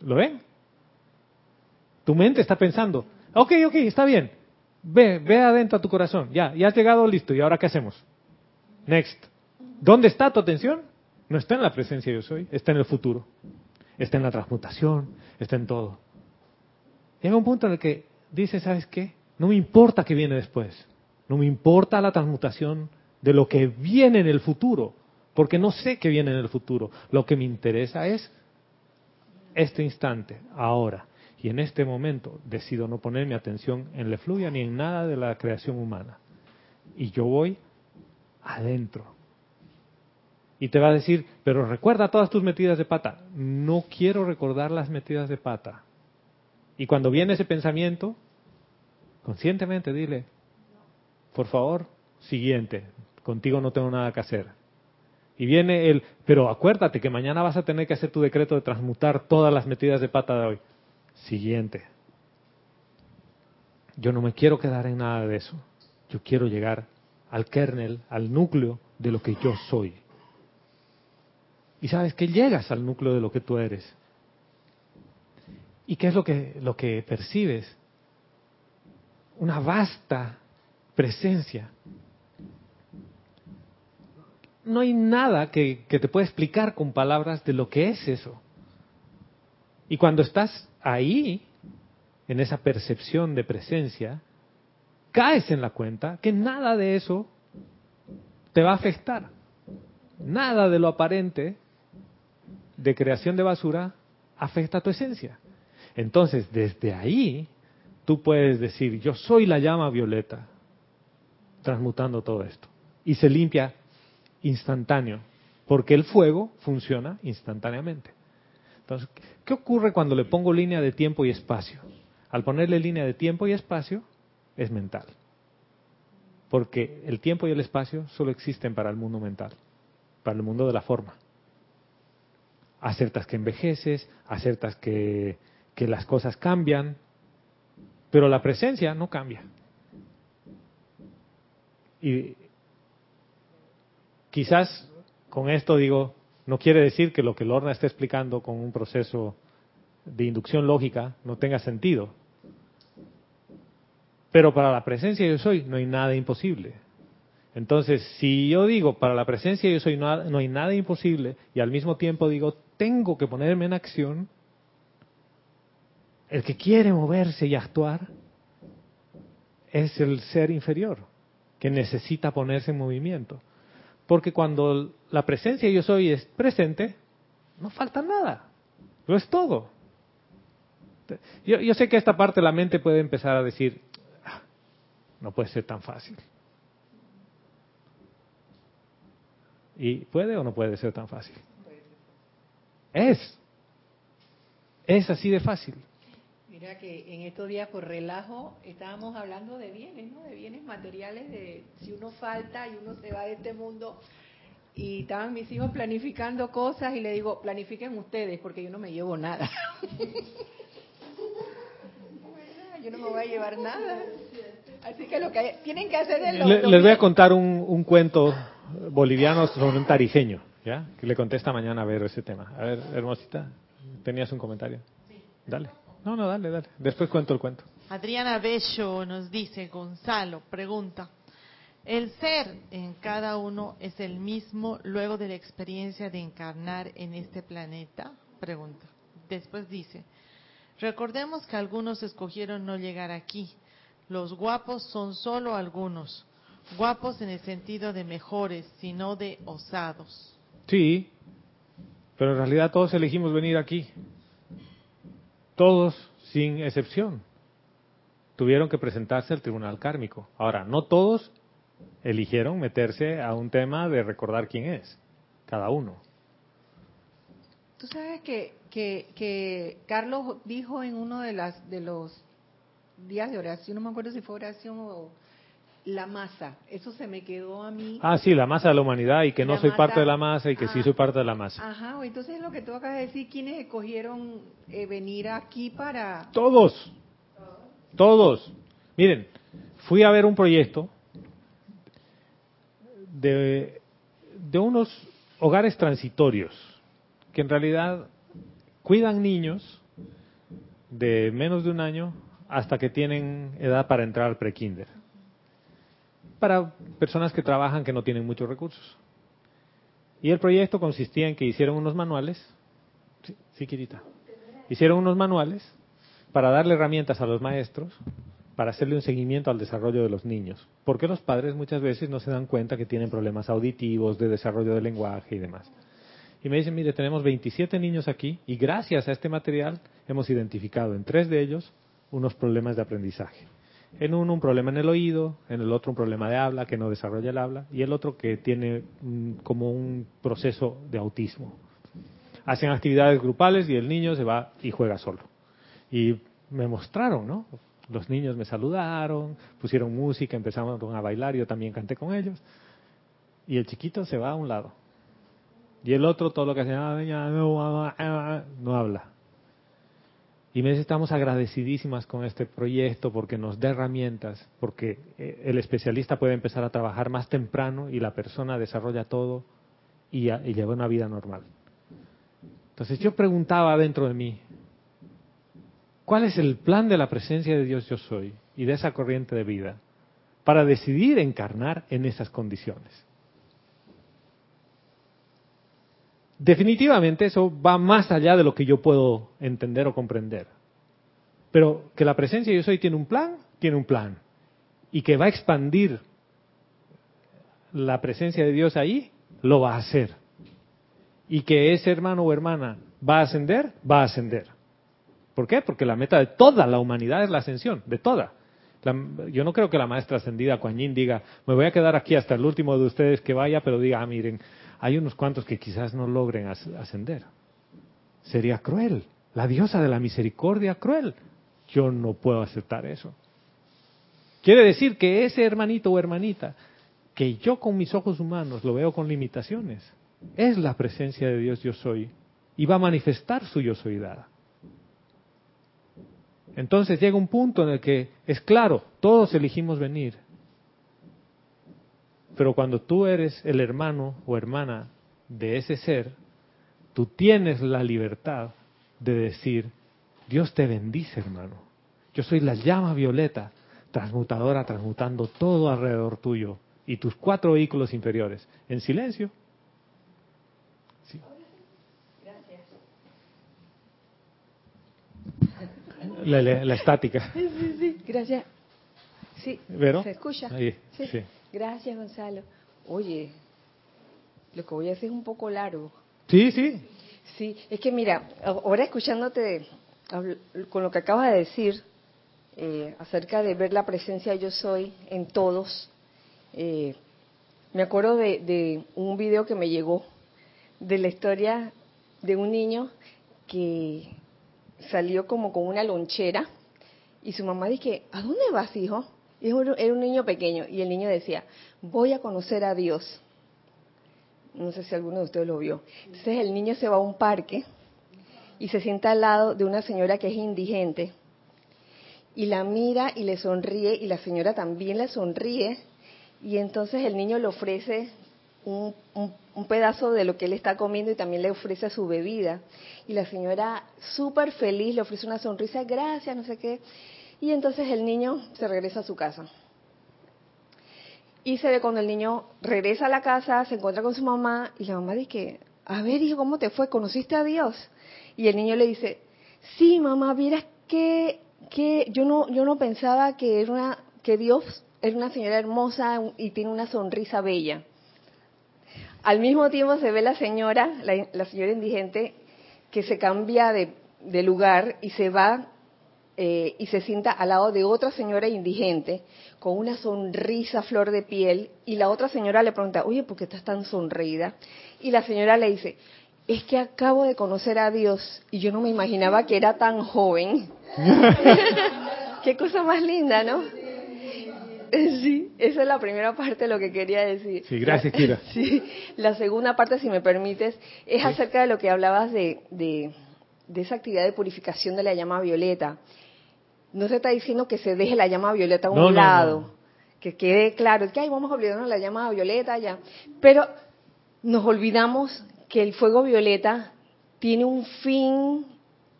¿Lo ven? Tu mente está pensando, ok, ok, está bien. Ve, ve adentro a tu corazón. Ya, ya has llegado, listo. ¿Y ahora qué hacemos? Next. ¿Dónde está tu atención? No está en la presencia yo soy, está en el futuro. Está en la transmutación, está en todo. Llega un punto en el que dice, ¿sabes qué? No me importa qué viene después. No me importa la transmutación de lo que viene en el futuro, porque no sé qué viene en el futuro. Lo que me interesa es este instante, ahora. Y en este momento decido no poner mi atención en la fluya ni en nada de la creación humana. Y yo voy adentro. Y te va a decir, pero recuerda todas tus metidas de pata. No quiero recordar las metidas de pata. Y cuando viene ese pensamiento, conscientemente dile, por favor, siguiente, contigo no tengo nada que hacer. Y viene el, pero acuérdate que mañana vas a tener que hacer tu decreto de transmutar todas las metidas de pata de hoy. Siguiente. Yo no me quiero quedar en nada de eso. Yo quiero llegar al kernel, al núcleo de lo que yo soy. Y sabes que llegas al núcleo de lo que tú eres. ¿Y qué es lo que, lo que percibes? Una vasta presencia. No hay nada que, que te pueda explicar con palabras de lo que es eso. Y cuando estás ahí, en esa percepción de presencia, caes en la cuenta que nada de eso te va a afectar. Nada de lo aparente de creación de basura afecta a tu esencia. Entonces, desde ahí, tú puedes decir, yo soy la llama violeta, transmutando todo esto. Y se limpia instantáneo, porque el fuego funciona instantáneamente. Entonces, ¿qué ocurre cuando le pongo línea de tiempo y espacio? Al ponerle línea de tiempo y espacio, es mental. Porque el tiempo y el espacio solo existen para el mundo mental, para el mundo de la forma. Acertas que envejeces, acertas que, que las cosas cambian, pero la presencia no cambia. Y quizás con esto digo, no quiere decir que lo que Lorna está explicando con un proceso de inducción lógica no tenga sentido. Pero para la presencia yo soy no hay nada imposible. Entonces, si yo digo para la presencia yo soy no hay nada imposible y al mismo tiempo digo tengo que ponerme en acción, el que quiere moverse y actuar es el ser inferior, que necesita ponerse en movimiento. Porque cuando la presencia yo soy es presente, no falta nada. Lo es todo. Yo, sé que esta parte la mente puede empezar a decir, ah, no puede ser tan fácil. ¿Y puede o no puede ser tan fácil? Es. Es así de fácil. Mira que en estos días por relajo estábamos hablando de bienes, ¿no? De bienes materiales, de si uno falta y uno se va de este mundo. Y estaban mis hijos planificando cosas y le digo, planifiquen ustedes porque yo no me llevo nada. [laughs] yo no me voy a llevar nada. Así que lo que tienen que hacer es lo, Le- lo les voy a contar un, un cuento boliviano sobre un tarijeño, ¿ya? Que le contesta mañana a ver ese tema. A ver, hermosita, ¿tenías un comentario? Dale. No, no, dale, dale. Después cuento el cuento. Adriana Bello nos dice, Gonzalo, pregunta, ¿el ser en cada uno es el mismo luego de la experiencia de encarnar en este planeta? Pregunta. Después dice, recordemos que algunos escogieron no llegar aquí. Los guapos son solo algunos. Guapos en el sentido de mejores, sino de osados. Sí, pero en realidad todos elegimos venir aquí. Todos, sin excepción, tuvieron que presentarse al tribunal kármico. Ahora, no todos eligieron meterse a un tema de recordar quién es, cada uno. Tú sabes que, que, que Carlos dijo en uno de, las, de los días de oración, no me acuerdo si fue oración o la masa, eso se me quedó a mí. Ah, sí, la masa de la humanidad y que no soy masa- parte de la masa y que sí soy parte de la masa. Ajá, entonces lo que tú acabas de decir, ¿quiénes escogieron eh, venir aquí para...? Todos, todos. Miren, fui a ver un proyecto de, de unos hogares transitorios que en realidad cuidan niños de menos de un año hasta que tienen edad para entrar al prekinder. Para personas que trabajan que no tienen muchos recursos. Y el proyecto consistía en que hicieron unos manuales. Sí, sí, Kirita. Hicieron unos manuales para darle herramientas a los maestros para hacerle un seguimiento al desarrollo de los niños. Porque los padres muchas veces no se dan cuenta que tienen problemas auditivos, de desarrollo del lenguaje y demás. Y me dicen, mire, tenemos 27 niños aquí y gracias a este material hemos identificado en tres de ellos unos problemas de aprendizaje. En uno un problema en el oído, en el otro un problema de habla, que no desarrolla el habla, y el otro que tiene mm, como un proceso de autismo. Hacen actividades grupales y el niño se va y juega solo. Y me mostraron, ¿no? Los niños me saludaron, pusieron música, empezaron a bailar, yo también canté con ellos. Y el chiquito se va a un lado. Y el otro, todo lo que hace, no habla. Y me dice, estamos agradecidísimas con este proyecto porque nos da herramientas, porque eh, el especialista puede empezar a trabajar más temprano y la persona desarrolla todo y, y lleva una vida normal. Entonces yo preguntaba dentro de mí, ¿cuál es el plan de la presencia de Dios yo soy y de esa corriente de vida para decidir encarnar en esas condiciones? Definitivamente eso va más allá de lo que yo puedo entender o comprender. Pero que la presencia de yo soy tiene un plan, tiene un plan. Y que va a expandir la presencia de Dios ahí, lo va a hacer. Y que ese hermano o hermana va a ascender, va a ascender. ¿Por qué? Porque la meta de toda la humanidad es la ascensión, de toda. La- yo no creo que la maestra ascendida Kuan Yin diga, me voy a quedar aquí hasta el último de ustedes que vaya, pero diga, ah, miren, hay unos cuantos que quizás no logren as- ascender. Sería cruel. La diosa de la misericordia cruel. Yo no puedo aceptar eso. Quiere decir que ese hermanito o hermanita, que yo con mis ojos humanos lo veo con limitaciones, es la presencia de Dios yo soy y va a manifestar su yo soydad. Entonces llega un punto en el que es claro, todos elegimos venir. Pero cuando tú eres el hermano o hermana de ese ser, tú tienes la libertad de decir, Dios te bendice, hermano. Yo soy la llama violeta, transmutadora, transmutando todo alrededor tuyo y tus cuatro vehículos inferiores, en silencio. Sí. La, la- la estática. Sí, sí, sí, gracias. Sí, ¿Vero? ¿se escucha? Ahí, sí. sí. Gracias, Gonzalo. Oye, lo que voy a hacer es un poco largo. Sí, sí. Sí, es que mira, ahora escuchándote con lo que acabas de decir eh, acerca de ver la presencia yo soy en todos, eh, me acuerdo de, de un video que me llegó de la historia de un niño que salió como con una lonchera y su mamá dice, ¿a dónde vas, hijo? Y era un- niño pequeño y el niño decía, voy a conocer a Dios. No sé si alguno de ustedes lo vio. Entonces el niño se va a un parque y se sienta al lado de una señora que es indigente y la mira y le sonríe y la señora también le sonríe y entonces el niño le ofrece un, un- un pedazo de lo que él está comiendo y también le ofrece su bebida y la señora súper feliz le ofrece una sonrisa, gracias, no sé qué y entonces el niño se regresa a su casa. Y se ve cuando el niño regresa a la casa, se encuentra con su mamá y la mamá dice, a ver hijo, ¿cómo te fue? ¿Conociste a Dios? Y el niño le dice, sí mamá, vieras que, que yo no yo no pensaba que era una que Dios era una señora hermosa y tiene una sonrisa bella. Al mismo tiempo se ve la señora, la, la señora indigente, que se cambia de, de lugar y se va eh, y se sienta al lado de otra señora indigente con una sonrisa flor de piel y la otra señora le pregunta, oye, ¿por qué estás tan sonreída? Y la señora le dice, es que acabo de conocer a Dios y yo no me imaginaba que era tan joven. [laughs] Qué cosa más linda, ¿no? Sí, esa es la primera parte de lo que quería decir. Sí, gracias, Kira. [laughs] Sí, la segunda parte, si me permites, es acerca de lo que hablabas de, de, de esa actividad de purificación de la llama violeta. No se está diciendo que se deje la llama violeta a un No, lado, no. que quede claro, es que ay, vamos a olvidarnos la llama violeta ya. Pero nos olvidamos que el fuego violeta tiene un fin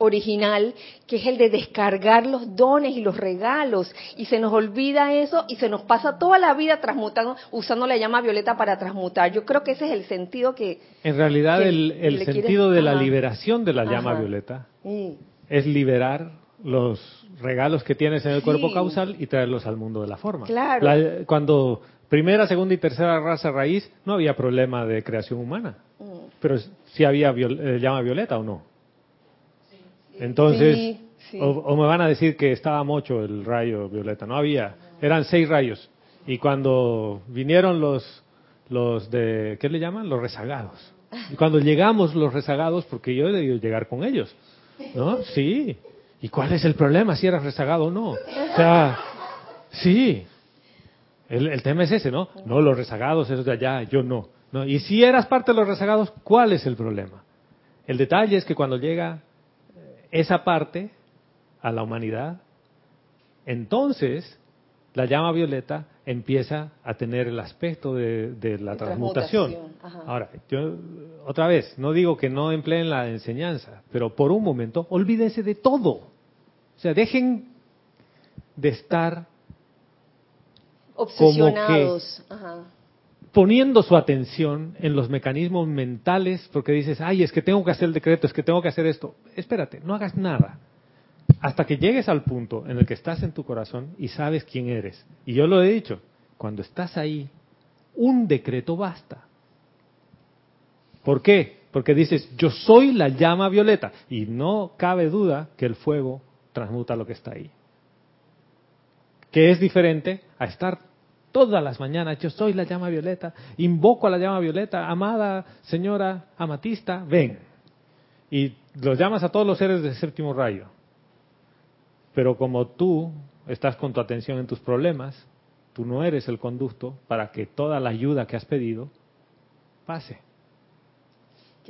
original, que es el de descargar los dones y los regalos, y se nos olvida eso y se nos pasa toda la vida transmutando, usando la llama violeta para transmutar. Yo creo que ese es el sentido que... En realidad, que el, el quieres- sentido de la liberación de la llama violeta es liberar los regalos que tienes en el Sí. cuerpo causal y traerlos al mundo de la forma. Claro. La- cuando primera, segunda y tercera raza raíz, no había problema de creación humana. mm, Pero si había viol- eh, llama violeta o no. Entonces, Sí, sí. O, o me van a decir que estaba mucho el rayo violeta. No había. Eran seis rayos. Y cuando vinieron los, los de, ¿qué le llaman? Los rezagados. Y cuando llegamos los rezagados, porque yo he debido llegar con ellos. ¿No? Sí. ¿Y cuál es el problema si eras rezagado o no? O sea, sí. El, el tema es ese, ¿no? No, los rezagados, esos de allá, yo no. no. Y si eras parte de los rezagados, ¿cuál es el problema? El detalle es que cuando llega eh, esa parte a la humanidad, entonces la llama violeta empieza a tener el aspecto de, de la De transmutación. Ahora, yo otra vez, no digo que no empleen la enseñanza, pero por un momento olvídense de todo. O sea, dejen de estar obsesionados. Ajá. poniendo su atención en los mecanismos mentales, porque dices, ay, es que tengo que hacer el decreto, es que tengo que hacer esto. Espérate, no hagas nada. Hasta que llegues al punto en el que estás en tu corazón y sabes quién eres. Y yo lo he dicho, cuando estás ahí, un decreto basta. ¿Por qué? Porque dices, yo soy la llama violeta. Y no cabe duda que el fuego transmuta lo que está ahí. Que es diferente a estar todas las mañanas, yo soy la llama violeta, invoco a la llama violeta, amada señora amatista, ven. Y los llamas a todos los seres del séptimo rayo. Pero como tú estás con tu atención en tus problemas, tú no eres el conducto para que toda la ayuda que has pedido pase.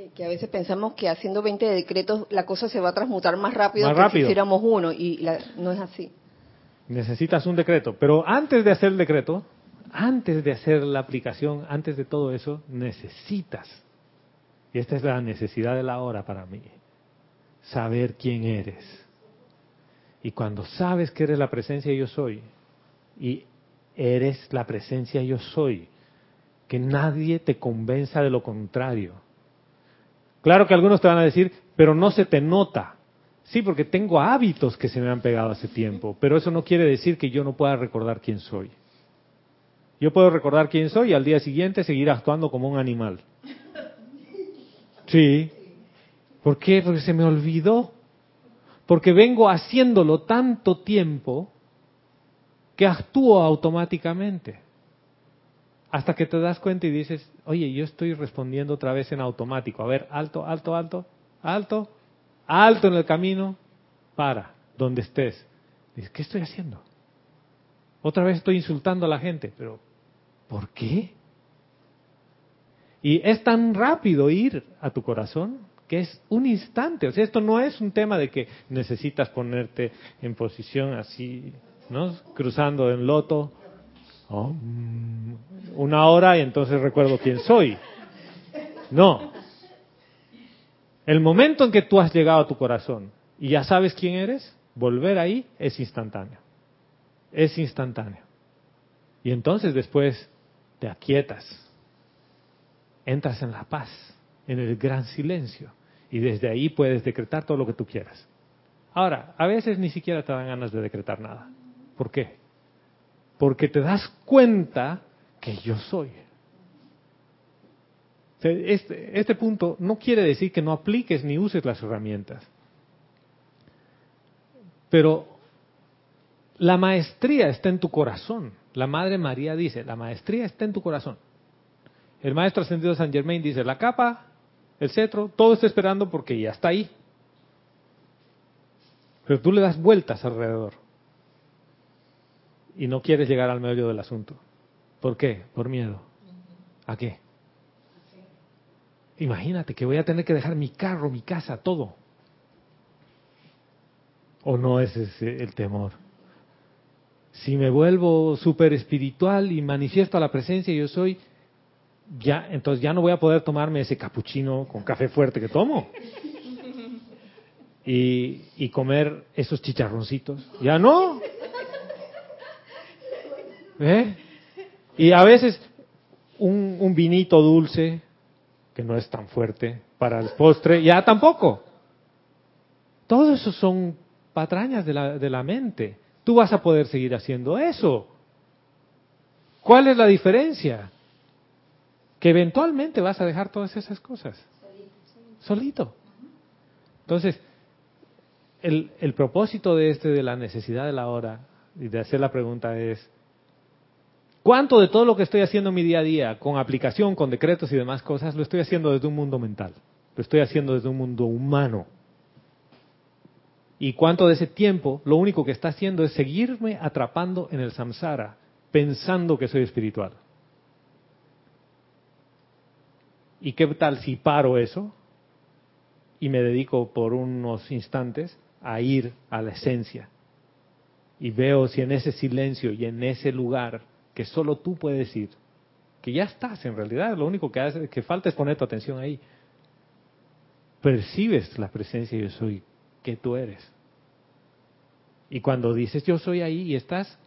Que, que a veces pensamos que haciendo 20 decretos la cosa se va a transmutar más rápido Más que rápido. si hiciéramos uno y la- no es así. Necesitas un decreto, pero antes de hacer el decreto, antes de hacer la aplicación, antes de todo eso, necesitas, y esta es la necesidad de la hora para mí, saber quién eres. Y cuando sabes que eres la presencia yo soy, y eres la presencia yo soy, que nadie te convenza de lo contrario. Claro que algunos te van a decir, pero no se te nota. Sí, porque tengo hábitos que se me han pegado hace tiempo, pero eso no quiere decir que yo no pueda recordar quién soy. Yo puedo recordar quién soy y al día siguiente seguir actuando como un animal. Sí. ¿Por qué? Porque se me olvidó. Porque vengo haciéndolo tanto tiempo que actúo automáticamente. Hasta que te das cuenta y dices, oye, yo estoy respondiendo otra vez en automático. A ver, alto, alto, alto, alto, alto en el camino, para, donde estés. Dices, ¿qué estoy haciendo? Otra vez estoy insultando a la gente, pero ¿por qué? Y es tan rápido ir a tu corazón que es un instante. O sea, esto no es un tema de que necesitas ponerte en posición así, ¿no? Cruzando en loto. Oh, mm, una hora y entonces recuerdo quién soy. No. El momento en que tú has llegado a tu corazón y ya sabes quién eres, volver ahí es instantáneo. Es instantáneo. Y entonces después te aquietas, entras en la paz, en el gran silencio, y desde ahí puedes decretar todo lo que tú quieras. Ahora, a veces ni siquiera te dan ganas de decretar nada. ¿Por qué? Porque te das cuenta que yo soy. Este, este punto no quiere decir que no apliques ni uses las herramientas. Pero La maestría está en tu corazón. La Madre María dice, la maestría está en tu corazón. El Maestro Ascendido San Germain dice, la capa, el cetro, todo está esperando porque ya está ahí. Pero tú le das vueltas alrededor. Y no quieres llegar al medio del asunto. ¿Por qué? Por miedo. ¿A qué? Imagínate que voy a tener que dejar mi carro, mi casa, todo. ¿O no es ese el temor? Si me vuelvo súper espiritual y manifiesto a la presencia yo soy, ya, entonces ya no voy a poder tomarme ese capuchino con café fuerte que tomo. [laughs] Y, y comer esos chicharroncitos. Ya no. ¿Eh? Y a veces un, un vinito dulce, que no es tan fuerte, para el postre, ya tampoco. Todo eso son patrañas de la, de la mente. Tú vas a poder seguir haciendo eso. ¿Cuál es la diferencia? Que eventualmente vas a dejar todas esas cosas. Solito. Entonces, el, el propósito de este, de la necesidad de la hora, y de hacer la pregunta es, ¿cuánto de todo lo que estoy haciendo en mi día a día, con aplicación, con decretos y demás cosas, lo estoy haciendo desde un mundo mental? Lo estoy haciendo desde un mundo humano. Y cuánto de ese tiempo lo único que está haciendo es seguirme atrapando en el samsara, pensando que soy espiritual. ¿Y qué tal si paro eso y me dedico por unos instantes a ir a la esencia? Y veo si en ese silencio y en ese lugar que solo tú puedes ir, que ya estás en realidad, lo único que, hace, que falta es poner tu atención ahí. Percibes la presencia yo soy que tú eres. Y cuando dices yo soy ahí y estás,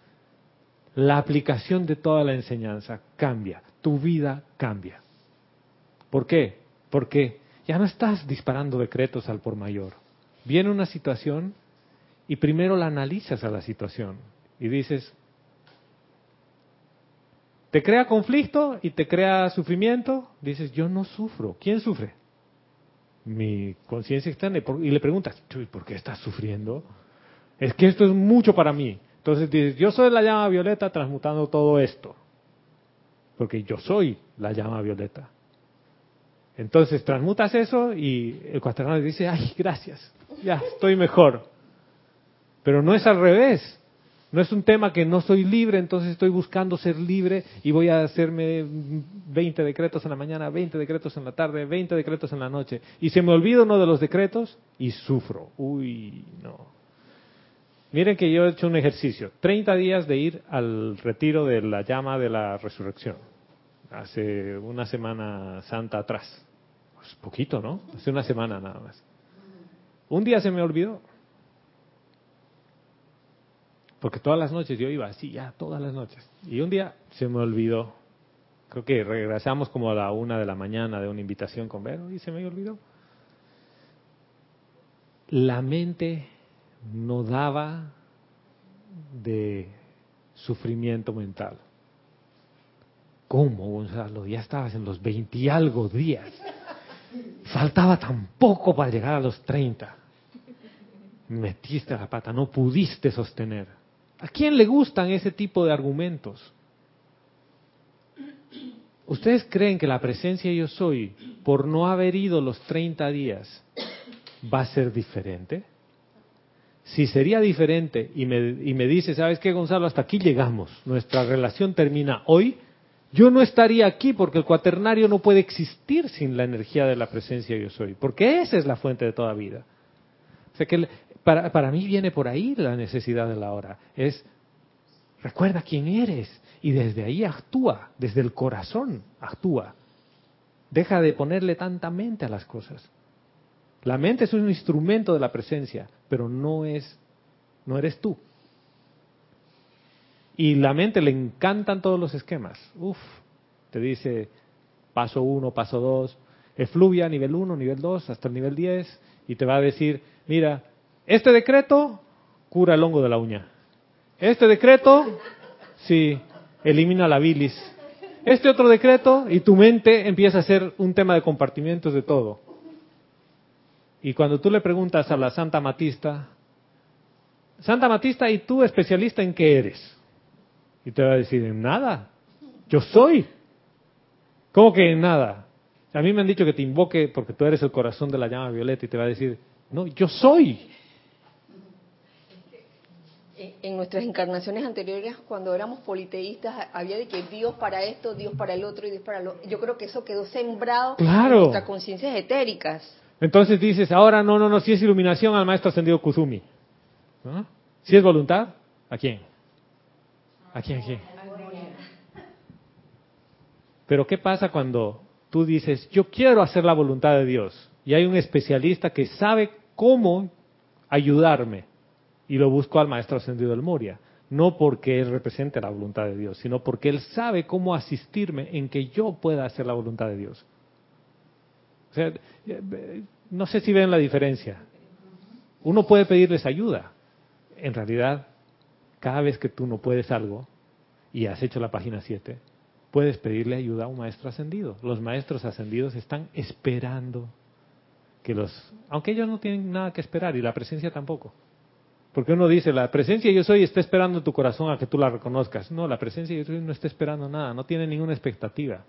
la aplicación de toda la enseñanza cambia, tu vida cambia. ¿Por qué? Porque ya no estás disparando decretos al por mayor. Viene una situación y primero la analizas a la situación y dices, te crea conflicto y te crea sufrimiento, dices, yo no sufro. ¿Quién sufre? Mi conciencia externa. Y le preguntas, ¿por qué estás sufriendo? Es que esto es mucho para mí. Entonces dices, yo soy la llama violeta transmutando todo esto. Porque yo soy la llama violeta. Entonces transmutas eso y el cuaternario dice, ay, gracias, ya estoy mejor. Pero no es al revés. No es un tema que no soy libre, entonces estoy buscando ser libre y voy a hacerme 20 decretos en la mañana, 20 decretos en la tarde, 20 decretos en la noche. Y se me olvida uno de los decretos y sufro. Uy, no. Miren que yo he hecho un ejercicio, 30 días de ir al retiro de la llama de la resurrección, hace una semana santa atrás. Pues poquito, ¿no? Hace una semana nada más. Un día se me olvidó. Porque todas las noches yo iba así, ya, todas las noches. Y un día se me olvidó. Creo que regresamos como a la una de la mañana de una invitación con Vero y se me olvidó. La mente no daba de sufrimiento mental. ¿Cómo, Gonzalo? Ya estabas en los 20 y algo días. Faltaba tan poco para llegar a los 30. Metiste la pata, no pudiste sostener. ¿A quién le gustan ese tipo de argumentos? ¿Ustedes creen que la presencia yo soy, por no haber ido los 30 días, va a ser diferente? Si sería diferente y me, y me dice, ¿sabes qué, Gonzalo? Hasta aquí llegamos. Nuestra relación termina hoy. Yo no estaría aquí porque el cuaternario no puede existir sin la energía de la presencia yo soy. Porque esa es la fuente de toda vida. O sea que para, para mí viene por ahí la necesidad de la hora. Es, recuerda quién eres. Y desde ahí actúa, desde el corazón actúa. Deja de ponerle tanta mente a las cosas. La mente es un instrumento de la presencia, pero no es, no eres tú. Y la mente le encantan todos los esquemas. Uf, te dice paso uno, paso dos, efluvia, nivel uno, nivel dos, hasta el nivel diez, y te va a decir, mira, este decreto cura el hongo de la uña. Este decreto, sí, elimina la bilis. Este otro decreto, y tu mente empieza a ser un tema de compartimientos de todo. Y cuando tú le preguntas a la Santa Matista, Santa Matista, ¿y tú especialista en qué eres? Y te va a decir, en nada. Yo soy. ¿Cómo que en nada? A mí me han dicho que te invoque porque tú eres el corazón de la llama violeta y te va a decir, no, yo soy. En- En nuestras encarnaciones anteriores, cuando éramos politeístas, había de que Dios para esto, Dios para el otro y Dios para lo Yo creo que eso quedó sembrado Claro. en nuestras conciencias etéricas. Entonces dices, ahora no, no, no, si es iluminación al maestro ascendido Kuzumi. ¿No? Si es voluntad, ¿a quién? ¿A quién? ¿A quién? Pero ¿qué pasa cuando tú dices, yo quiero hacer la voluntad de Dios? Y hay un especialista que sabe cómo ayudarme. Y lo busco al maestro ascendido del Moria. No porque él represente la voluntad de Dios, sino porque él sabe cómo asistirme en que yo pueda hacer la voluntad de Dios. O sea, eh, no sé si ven la diferencia. Uno puede pedirles ayuda. En realidad, cada vez que tú no puedes algo y has hecho la página 7, puedes pedirle ayuda a un maestro ascendido. Los maestros ascendidos están esperando que los... Aunque ellos no tienen nada que esperar y la presencia tampoco. Porque uno dice, la presencia yo soy está esperando tu corazón a que tú la reconozcas. No, la presencia yo soy no está esperando nada, no tiene ninguna expectativa.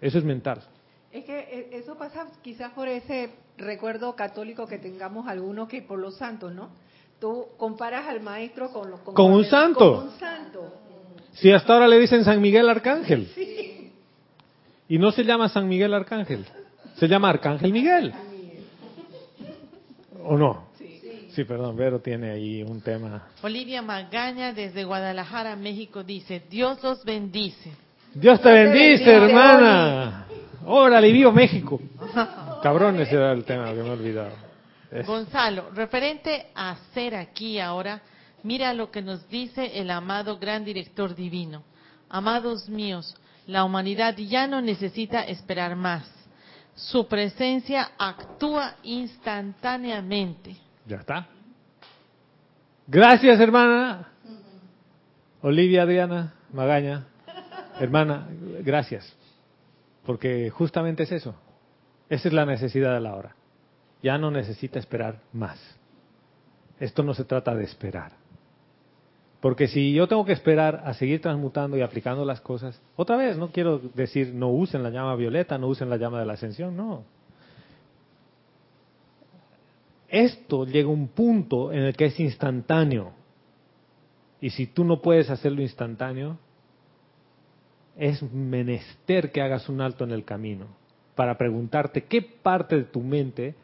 Eso es mental. Es que eh, eso pasa quizás por ese recuerdo católico que tengamos algunos que por los santos, ¿no? Tú comparas al maestro con los Con un santo. Con un santo. Si hasta ahora le dicen San Miguel Arcángel. Y no se llama San Miguel Arcángel, se llama Arcángel Miguel. ¿O no? Sí, perdón, Vero tiene ahí un tema. Olivia Magaña desde Guadalajara, México dice, Dios los bendice. Dios te bendice, hermana. Órale, vivo México. [laughs] Cabrón, ese era el tema que me he olvidado. Es- Gonzalo, referente a ser aquí ahora, mira lo que nos dice el amado gran director divino. Amados míos, la humanidad ya no necesita esperar más. Su presencia actúa instantáneamente. Ya está. Gracias, hermana. Olivia Adriana Magaña. Hermana, gracias. Porque justamente es eso. Esa es la necesidad de la hora. Ya no necesita esperar más. Esto no se trata de esperar. Porque si yo tengo que esperar a seguir transmutando y aplicando las cosas, otra vez, no quiero decir no usen la llama violeta, no usen la llama de la ascensión, no. Esto llega a un punto en el que es instantáneo. Y si tú no puedes hacerlo instantáneo, es menester que hagas un alto en el camino para preguntarte qué parte de tu mente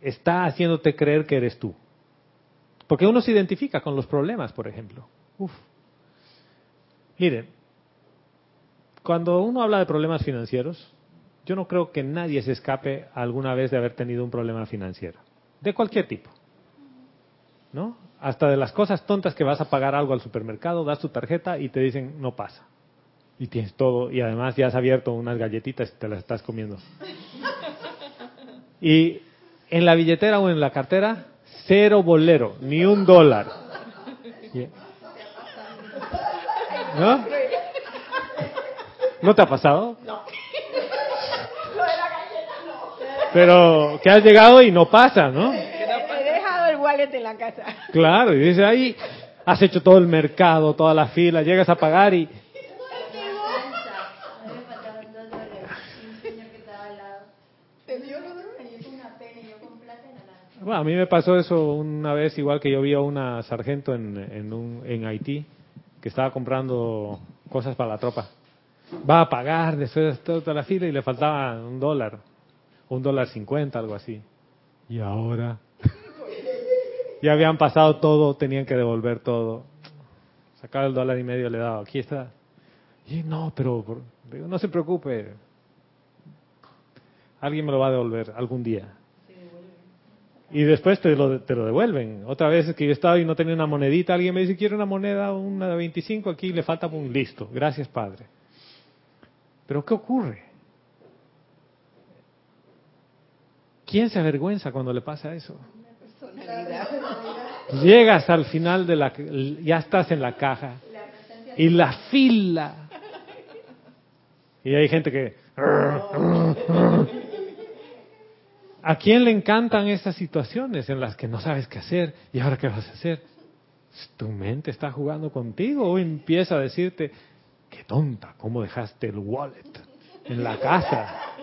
está haciéndote creer que eres tú. Porque uno se identifica con los problemas, por ejemplo. Uf. Miren, cuando uno habla de problemas financieros, yo no creo que nadie se escape alguna vez de haber tenido un problema financiero, de cualquier tipo. ¿No? Hasta de las cosas tontas que vas a pagar algo al supermercado, das tu tarjeta y te dicen no pasa. Y tienes todo, y además ya has abierto unas galletitas y te las estás comiendo. Y en la billetera o en la cartera, cero bolero, ni un dólar. ¿No? ¿No te ha pasado? Pero que has llegado y no pasa, ¿no? He dejado el wallet en la casa. Claro, y dice ahí, has hecho todo el mercado, toda la fila, llegas a pagar y... Bueno, a mí me pasó eso una vez, igual que yo vi a una sargento en, en, un, en Haití, que estaba comprando cosas para la tropa. Va a pagar después de toda la fila y le faltaba un dólar, un dólar cincuenta, algo así. Y ahora... [laughs] Ya habían pasado todo, tenían que devolver todo. Sacaba el dólar y medio, le daba, aquí está. Y no, pero no se preocupe. Alguien me lo va a devolver algún día. Y después te lo, te lo devuelven. Otra vez que yo estaba y no tenía una monedita, alguien me dice, quiero una moneda, una de 25, aquí le falta un listo. Gracias, Padre. Pero ¿qué ocurre? ¿Quién se avergüenza cuando le pasa eso? Llegas al final de la, ya estás en la caja y la fila. Y hay gente que ¿A quién le encantan estas situaciones en las que no sabes qué hacer? ¿Y ahora qué vas a hacer? Tu mente está jugando contigo o empieza a decirte, qué tonta, ¿cómo dejaste el wallet en la casa?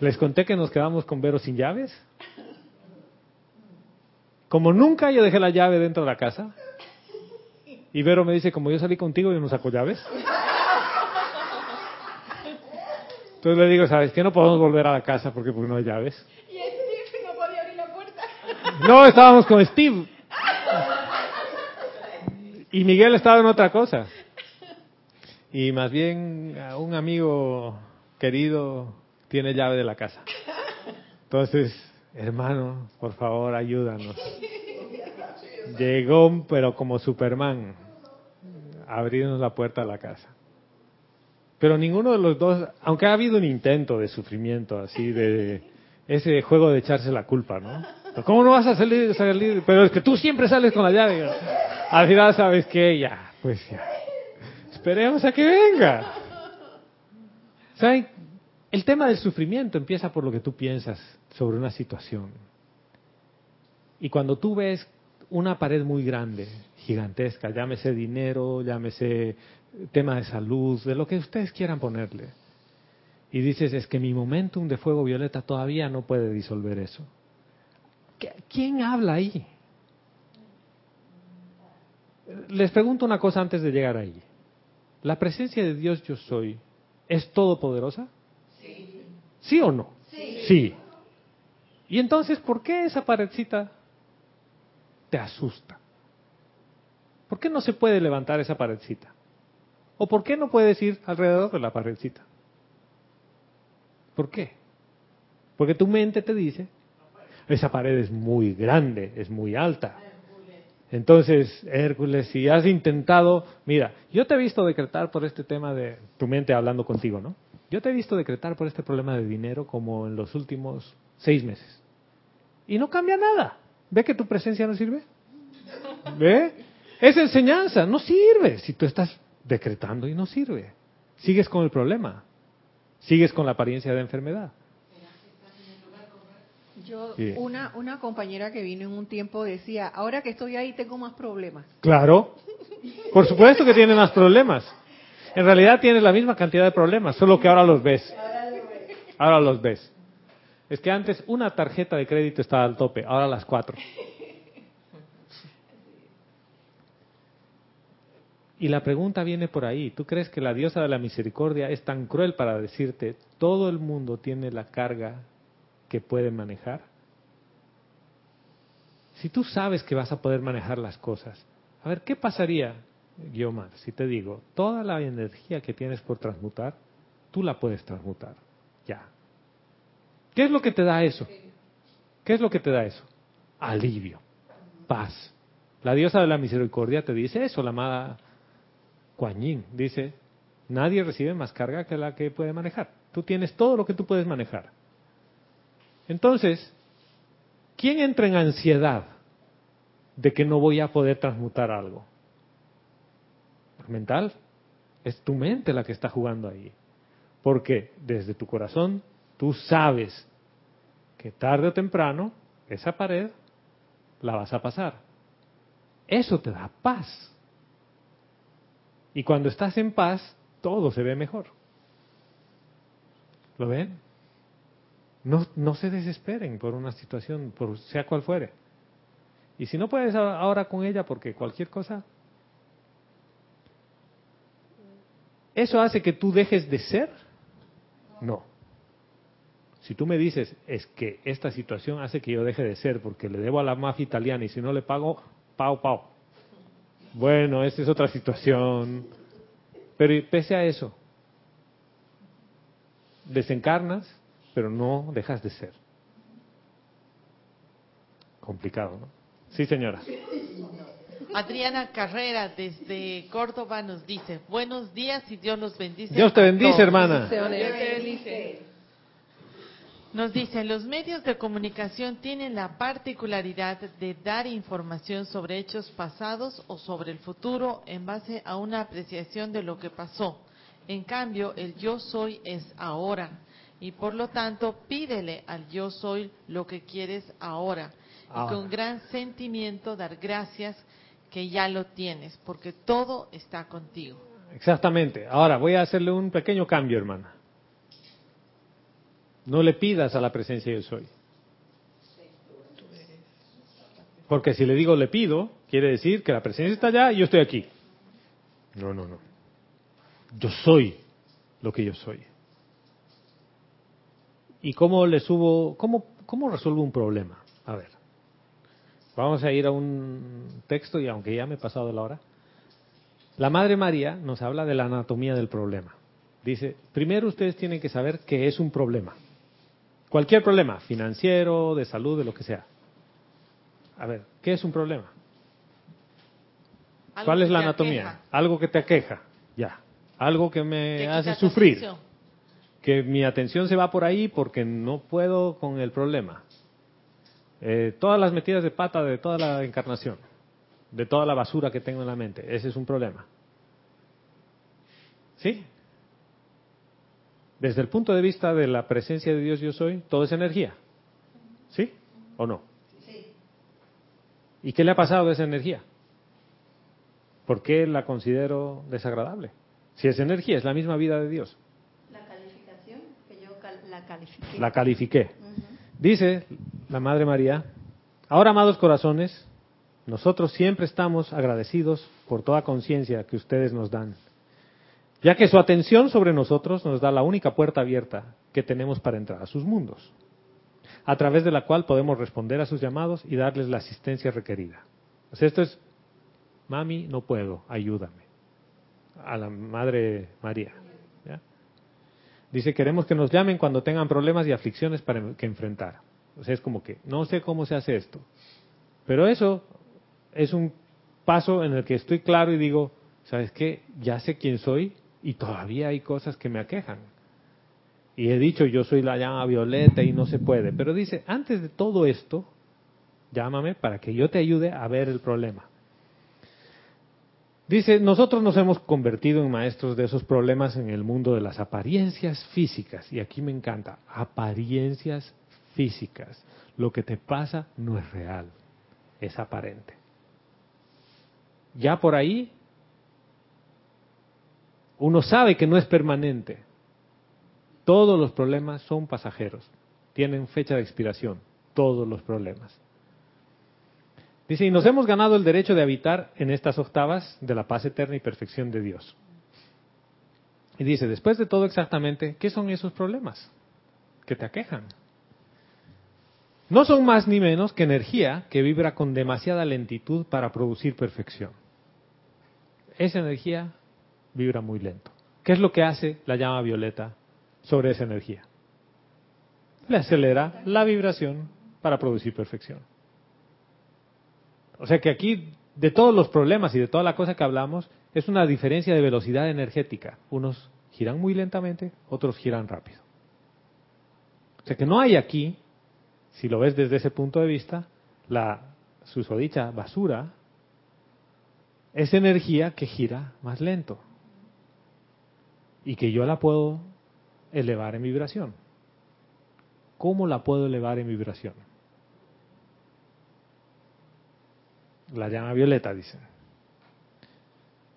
¿Les conté que nos quedamos con Vero sin llaves? Como nunca yo dejé la llave dentro de la casa. Y Vero me dice, como yo salí contigo, yo no saco llaves. Entonces le digo, ¿sabes qué? No podemos volver a la casa porque, porque no hay llaves. Y Steve no podía abrir la puerta. No, estábamos con Steve. Y Miguel estaba en otra cosa. Y más bien un amigo querido tiene llave de la casa. Entonces, hermano, por favor, ayúdanos. Llegó, pero como Superman, a abrirnos la puerta de la casa. Pero ninguno de los dos, aunque ha habido un intento de sufrimiento así, de ese juego de echarse la culpa, ¿no? ¿Cómo no vas a salir? Pero es que tú siempre sales con la llave. Al final, ¿sabes qué? Ya, pues ya. Esperemos a que venga. ¿Saben? El tema del sufrimiento empieza por lo que tú piensas sobre una situación. Y cuando tú ves una pared muy grande, gigantesca, llámese dinero, llámese tema de salud, de lo que ustedes quieran ponerle, y dices, es que mi momentum de fuego violeta todavía no puede disolver eso. ¿Quién habla ahí? Les pregunto una cosa antes de llegar ahí. ¿La presencia de Dios yo soy es todopoderosa? Sí. ¿Sí o no? Sí. sí. Y entonces, ¿por qué esa paredcita te asusta? ¿Por qué no se puede levantar esa paredcita? ¿O por qué no puedes ir alrededor de la paredcita? ¿Por qué? Porque tu mente te dice, esa pared es muy grande, es muy alta. Entonces, Hércules, si has intentado, mira, yo te he visto decretar por este tema de tu mente hablando contigo, ¿no? Yo te he visto decretar por este problema de dinero como en los últimos seis meses. Y no cambia nada. ¿Ve que tu presencia no sirve? ¿Ve? Es enseñanza, no sirve si tú estás decretando y no sirve. Sigues con el problema. Sigues con la apariencia de enfermedad. Yo, una, una compañera que vino en un tiempo decía, ahora que estoy ahí tengo más problemas. Claro, por supuesto que tiene más problemas. En realidad tiene la misma cantidad de problemas, solo que ahora los ves. Ahora los ves. Es que antes una tarjeta de crédito estaba al tope, ahora las cuatro. Y la pregunta viene por ahí. ¿Tú crees que la diosa de la misericordia es tan cruel para decirte, todo el mundo tiene la carga que puede manejar? Si tú sabes que vas a poder manejar las cosas, a ver, ¿qué pasaría, Guiomar, si te digo, toda la energía que tienes por transmutar, tú la puedes transmutar? Ya. ¿Qué es lo que te da eso? ¿Qué es lo que te da eso? Alivio, paz. La diosa de la misericordia te dice eso, la amada Kuan Dice, nadie recibe más carga que la que puede manejar. Tú tienes todo lo que tú puedes manejar. Entonces, ¿quién entra en ansiedad de que no voy a poder transmutar algo? Mental. Es tu mente la que está jugando ahí. Porque desde tu corazón tú sabes que tarde o temprano esa pared la vas a pasar. Eso te da paz. Y cuando estás en paz, todo se ve mejor. ¿Lo ven? No, no se desesperen por una situación, por sea cual fuere. Y si no puedes ahora con ella porque cualquier cosa, ¿eso hace que tú dejes de ser? No. Si tú me dices, es que esta situación hace que yo deje de ser porque le debo a la mafia italiana y si no le pago, pau, pau. Bueno, esa es otra situación. Pero pese a eso, desencarnas pero no dejas de ser. Complicado, ¿no? Sí, señora. Adriana Carrera desde Córdoba nos dice, buenos días y Dios los bendice. Dios te bendice, hermana. Nos dice, los medios de comunicación tienen la particularidad de dar información sobre hechos pasados o sobre el futuro en base a una apreciación de lo que pasó. En cambio, el yo soy es ahora Y por lo tanto, pídele al yo soy lo que quieres ahora. Y con gran sentimiento dar gracias que ya lo tienes, porque todo está contigo. Exactamente. Ahora voy a hacerle un pequeño cambio, hermana. No le pidas a la presencia yo soy. Porque si le digo le pido, quiere decir que la presencia está allá y yo estoy aquí. No, no, no. Yo soy lo que yo soy. ¿Y cómo le subo, cómo, cómo resuelvo un problema? A ver. Vamos a ir a un texto y aunque ya me he pasado la hora. La Madre María nos habla de la anatomía del problema. Dice, primero ustedes tienen que saber qué es un problema. Cualquier problema, financiero, de salud, de lo que sea. A ver, ¿qué es un problema? Algo ¿Cuál es que la anatomía? aqueja, Algo que te aqueja, ya. Algo que que me hace sufrir. atención. Que mi atención se va por ahí porque no puedo con el problema. Eh, todas las metidas de pata de toda la encarnación, de toda la basura que tengo en la mente, ese es un problema. ¿Sí? Desde el punto de vista de la presencia de Dios yo soy, todo es energía. ¿Sí? ¿O no? ¿Y qué le ha pasado a esa energía? ¿Por qué la considero desagradable? Si es energía, es la misma vida de Dios. La calificación que yo cal- la califiqué. La califiqué. Dice la Madre María, ahora amados corazones, nosotros siempre estamos agradecidos por toda conciencia que ustedes nos dan, ya que su atención sobre nosotros nos da la única puerta abierta que tenemos para entrar a sus mundos, a través de la cual podemos responder a sus llamados y darles la asistencia requerida. Sea, esto es, mami, no puedo, ayúdame, a la Madre María. Dice, queremos que nos llamen cuando tengan problemas y aflicciones para que enfrentar. O sea, es como que, no sé cómo se hace esto. Pero eso es un paso en el que estoy claro y digo, ¿sabes qué? Ya sé quién soy y todavía hay cosas que me aquejan. Y he dicho, yo soy la llama violeta y no se puede. Pero dice, antes de todo esto, llámame para que yo te ayude a ver el problema. Dice, nosotros nos hemos convertido en maestros de esos problemas en el mundo de las apariencias físicas. Y aquí me encanta, apariencias físicas. Lo que te pasa no es real, es aparente. Ya por ahí, uno sabe que no es permanente. Todos los problemas son pasajeros, tienen fecha de expiración, todos los problemas. Dice, y nos hemos ganado el derecho de habitar en estas octavas de la paz eterna y perfección de Dios. Y dice, después de todo exactamente, ¿qué son esos problemas que te aquejan? No son más ni menos que energía que vibra con demasiada lentitud para producir perfección. Esa energía vibra muy lento. ¿Qué es lo que hace la llama violeta sobre esa energía? Le acelera la vibración para producir perfección. O sea que aquí, de todos los problemas y de toda la cosa que hablamos, es una diferencia de velocidad energética. Unos giran muy lentamente, otros giran rápido. O sea que no hay aquí, si lo ves desde ese punto de vista, la susodicha basura es energía que gira más lento y que yo la puedo elevar en vibración. ¿Cómo la puedo elevar en vibración? La llama violeta, dice.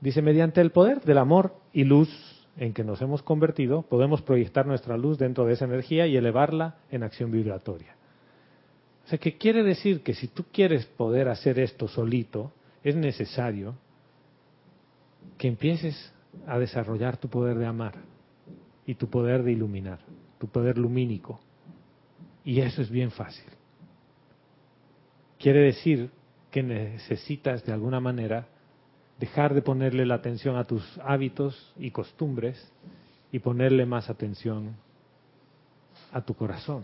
Dice, mediante el poder del amor y luz en que nos hemos convertido, podemos proyectar nuestra luz dentro de esa energía y elevarla en acción vibratoria. O sea, que quiere decir que si tú quieres poder hacer esto solito, es necesario que empieces a desarrollar tu poder de amar y tu poder de iluminar, tu poder lumínico. Y eso es bien fácil. Quiere decir que necesitas de alguna manera dejar de ponerle la atención a tus hábitos y costumbres y ponerle más atención a tu corazón.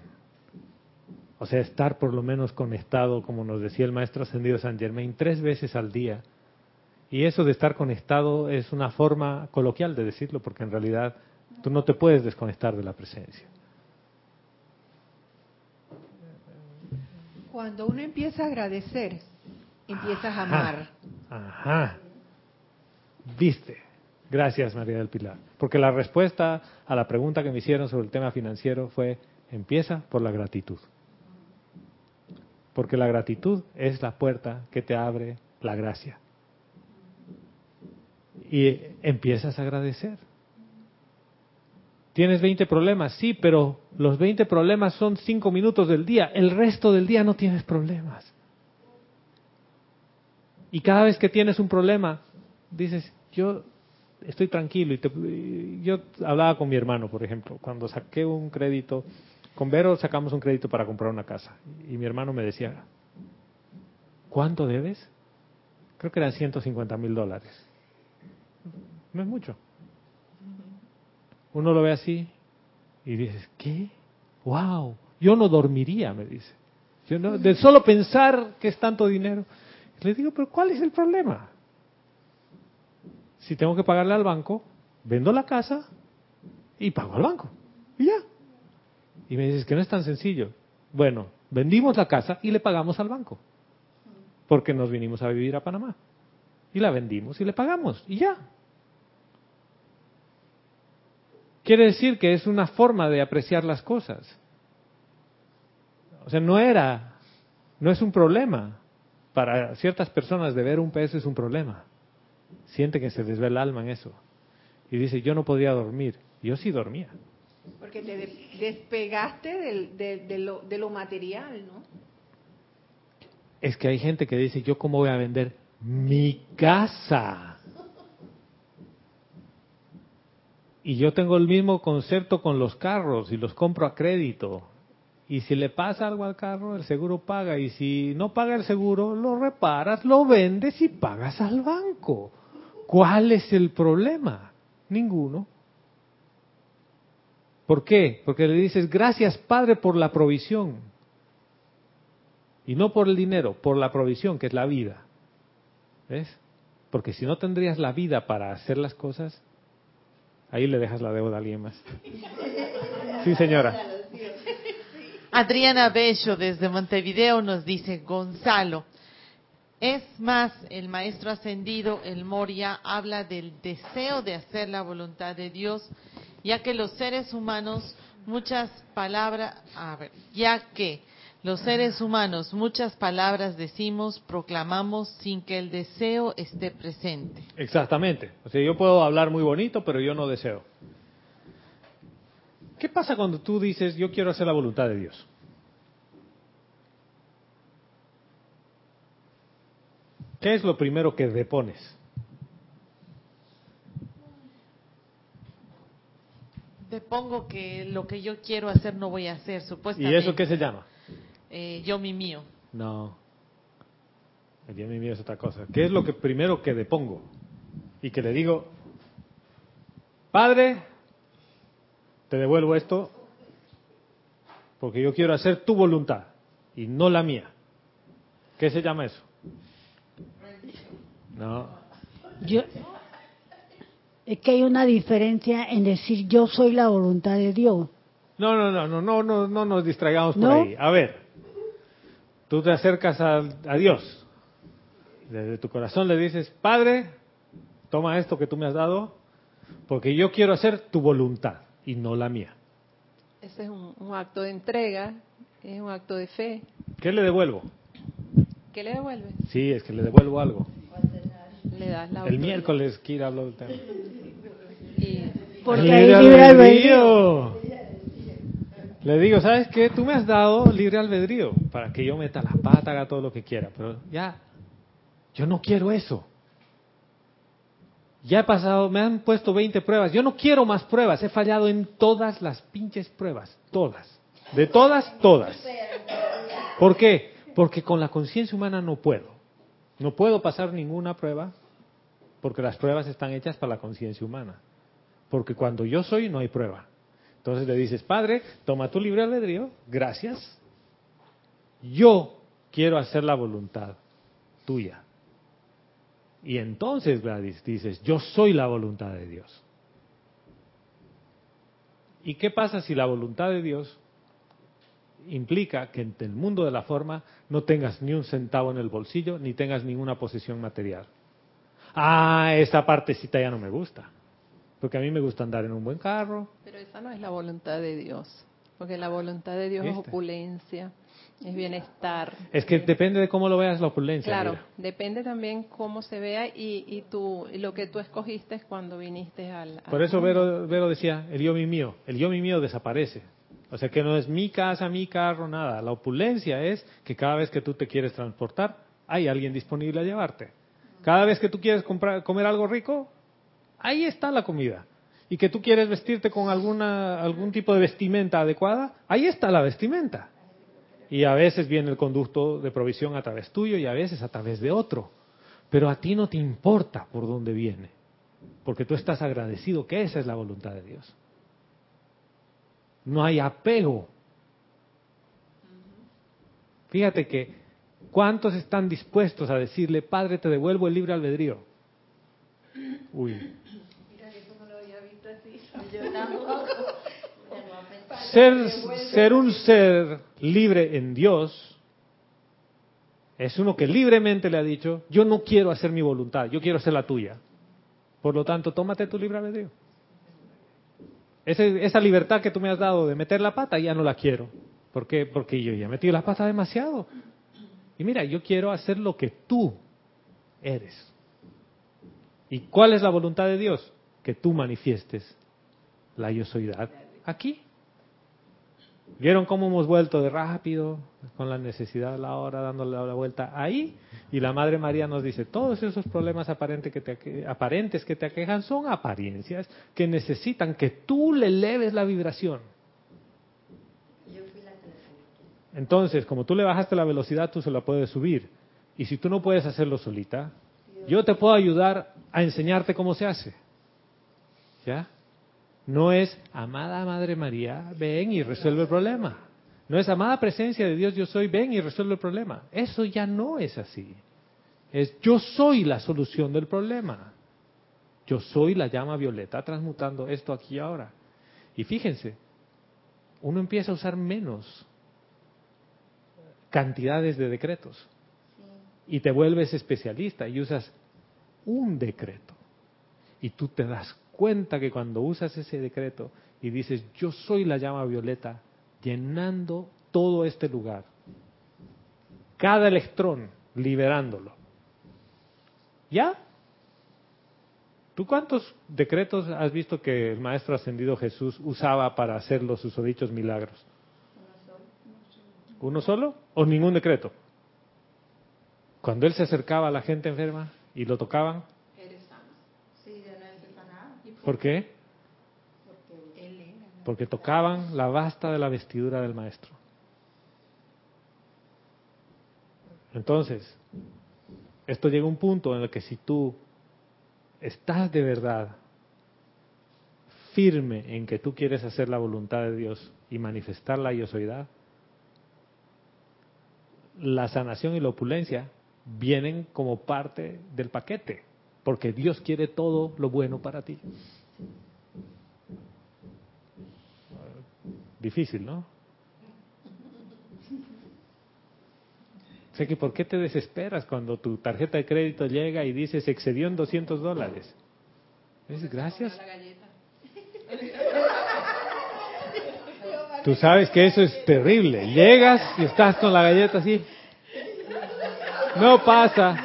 O sea, estar por lo menos conectado, como nos decía el maestro ascendido San Germain, tres veces al día. Y eso de estar conectado es una forma coloquial de decirlo, porque en realidad tú no te puedes desconectar de la presencia. Cuando uno empieza a agradecer, empiezas a amar. Ajá. ¿Viste? Gracias, María del Pilar. Porque la respuesta a la pregunta que me hicieron sobre el tema financiero fue, empieza por la gratitud. Porque la gratitud es la puerta que te abre la gracia. Y empiezas a agradecer. ¿Tienes 20 problemas? Sí, pero los 20 problemas son 5 minutos del día. El resto del día no tienes problemas. Y cada vez que tienes un problema, dices, yo estoy tranquilo. Y yo hablaba con mi hermano, por ejemplo, cuando saqué un crédito, con Vero sacamos un crédito para comprar una casa. Y mi hermano me decía, ¿cuánto debes? Creo que eran 150 mil dólares. No es mucho. Uno lo ve así y dices, ¿qué? ¡Wow! Yo no dormiría, me dice. Yo no, de solo pensar que es tanto dinero. Le digo, pero ¿cuál es el problema? Si tengo que pagarle al banco, vendo la casa y pago al banco. Y ya. Y me dices que no es tan sencillo. Bueno, vendimos la casa y le pagamos al banco. Porque nos vinimos a vivir a Panamá. Y la vendimos y le pagamos. Y ya. Quiere decir que es una forma de apreciar las cosas. O sea, no era, no es un problema. Para ciertas personas de ver un peso es un problema. Siente que se les ve el alma en eso. Y dice, yo no podía dormir. Yo sí dormía. Porque te despegaste de, lo, de lo material, ¿no? Es que hay gente que dice, yo cómo voy a vender mi casa. Y yo tengo el mismo concepto con los carros y los compro a crédito. Y si le pasa algo al carro, el seguro paga. Y si no paga el seguro, lo reparas, lo vendes y pagas al banco. ¿Cuál es el problema? Ninguno. ¿Por qué? Porque le dices, gracias Padre por la provisión. Y no por el dinero, por la provisión, que es la vida. ¿Ves? Porque si no tendrías la vida para hacer las cosas, ahí le dejas la deuda a alguien más. Sí, señora. Adriana Bello desde Montevideo nos dice, Gonzalo, es más, el maestro ascendido, el Moria, habla del deseo de hacer la voluntad de Dios, ya que los seres humanos, muchas palabras, a ver, ya que los seres humanos muchas palabras decimos, proclamamos sin que el deseo esté presente. Exactamente. O sea, yo puedo hablar muy bonito, pero yo no deseo. ¿Qué pasa cuando tú dices, yo quiero hacer la voluntad de Dios? ¿Qué es lo primero que depones? Depongo que lo que yo quiero hacer no voy a hacer, supuestamente. ¿Y eso qué se llama? Eh, yo mi mío. No. El yo mi mío es otra cosa. ¿Qué es lo que primero que depongo? Y que le digo, Padre, te devuelvo esto porque yo quiero hacer tu voluntad y no la mía. ¿Qué se llama eso? No. Yo, es que hay una diferencia en decir yo soy la voluntad de Dios. No, no, no, no, no, no, no nos distraigamos por ahí. A ver, tú te acercas a, a Dios. Desde tu corazón le dices, Padre, toma esto que tú me has dado, porque yo quiero hacer tu voluntad y no la mía. Ese es un, un acto de entrega, es un acto de fe. ¿Qué le devuelvo? ¿Qué le devuelve? Sí, es que le devuelvo algo. Le das la El miércoles Kira habló del tema. Porque hay libre albedrío. Le digo, ¿sabes qué? Tú me has dado libre albedrío para que yo meta la pata, haga todo lo que quiera, pero ya, yo no quiero eso. Ya he pasado, me han puesto 20 pruebas, yo no quiero más pruebas, he fallado en todas las pinches pruebas, todas. De todas, todas. ¿Por qué? Porque con la conciencia humana no puedo. No puedo pasar ninguna prueba porque las pruebas están hechas para la conciencia humana. Porque cuando yo soy no hay prueba. Entonces le dices, Padre, toma tu libre albedrío, gracias. Yo quiero hacer la voluntad tuya. Y entonces, Gladys, dices, yo soy la voluntad de Dios. ¿Y qué pasa si la voluntad de Dios implica que en el mundo de la forma no tengas ni un centavo en el bolsillo, ni tengas ninguna posesión material? Ah, esa partecita ya no me gusta. Porque a mí me gusta andar en un buen carro. Pero esa no es la voluntad de Dios, porque la voluntad de Dios es opulencia, es bienestar. Es que depende de cómo lo veas la opulencia. Claro, mira. depende también cómo se vea y, y tú, y lo que tú escogiste cuando viniste al... Por eso. Vero, Vero decía, el yo mi mío. El yo mi mío desaparece. O sea que no es mi casa, mi carro, nada. La opulencia es que cada vez que tú te quieres transportar, hay alguien disponible a llevarte. Cada vez que tú quieres comprar, comer algo rico, ahí está la comida. Y que tú quieres vestirte con alguna, algún tipo de vestimenta adecuada, ahí está la vestimenta. Y a veces viene el conducto de provisión a través tuyo y a veces a través de otro. Pero a ti no te importa por dónde viene, porque tú estás agradecido que esa es la voluntad de Dios. No hay apego. Fíjate que ¿cuántos están dispuestos a decirle, Padre, te devuelvo el libre albedrío? Uy. Ser, ser un ser libre en Dios es uno que libremente le ha dicho, yo no quiero hacer mi voluntad, yo quiero hacer la tuya. Por lo tanto, tómate tu libre albedrío. Ese- esa libertad que tú me has dado de meter la pata, ya no la quiero. ¿Por qué? Porque yo ya he metido la pata demasiado. Y mira, yo quiero hacer lo que tú eres. ¿Y cuál es la voluntad de Dios? Que tú manifiestes la yo soydad aquí. ¿Vieron cómo hemos vuelto de rápido, con la necesidad de la hora, dándole la vuelta ahí? Y la Madre María nos dice, todos esos problemas aparentes que, te, aque- aparentes que te aquejan son apariencias que necesitan que tú le eleves la vibración. Entonces, como tú le bajaste la velocidad, tú se la puedes subir. Y si tú no puedes hacerlo solita, yo te puedo ayudar a enseñarte cómo se hace. ¿Ya? No es, amada Madre María, ven y resuelve el problema. No es, amada presencia de Dios, yo soy, ven y resuelve el problema. Eso ya no es así. Es, yo soy la solución del problema. Yo soy la llama violeta transmutando esto aquí y ahora. Y fíjense, uno empieza a usar menos cantidades de decretos. Y te vuelves especialista y usas un decreto. Y tú te das cuenta que cuando usas ese decreto y dices, yo soy la llama violeta, llenando todo este lugar, cada electrón liberándolo. ¿Ya? ¿Tú cuántos decretos has visto que el Maestro Ascendido Jesús usaba para hacer los susodichos milagros? ¿Uno solo? ¿O ningún decreto? Cuando él se acercaba a la gente enferma y lo tocaban, ¿por qué? Porque tocaban la basta de la vestidura del maestro. Entonces, esto llega a un punto en el que si tú estás de verdad firme en que tú quieres hacer la voluntad de Dios y manifestar la yosoidad, la sanación y la opulencia vienen como parte del paquete, porque Dios quiere todo lo bueno para ti. Difícil, ¿no? Sé que ¿por qué te desesperas cuando tu tarjeta de crédito llega y dice se excedió en 200 dólares? Dices, gracias. Tú sabes que eso es terrible. Llegas y estás con la galleta así. No pasa.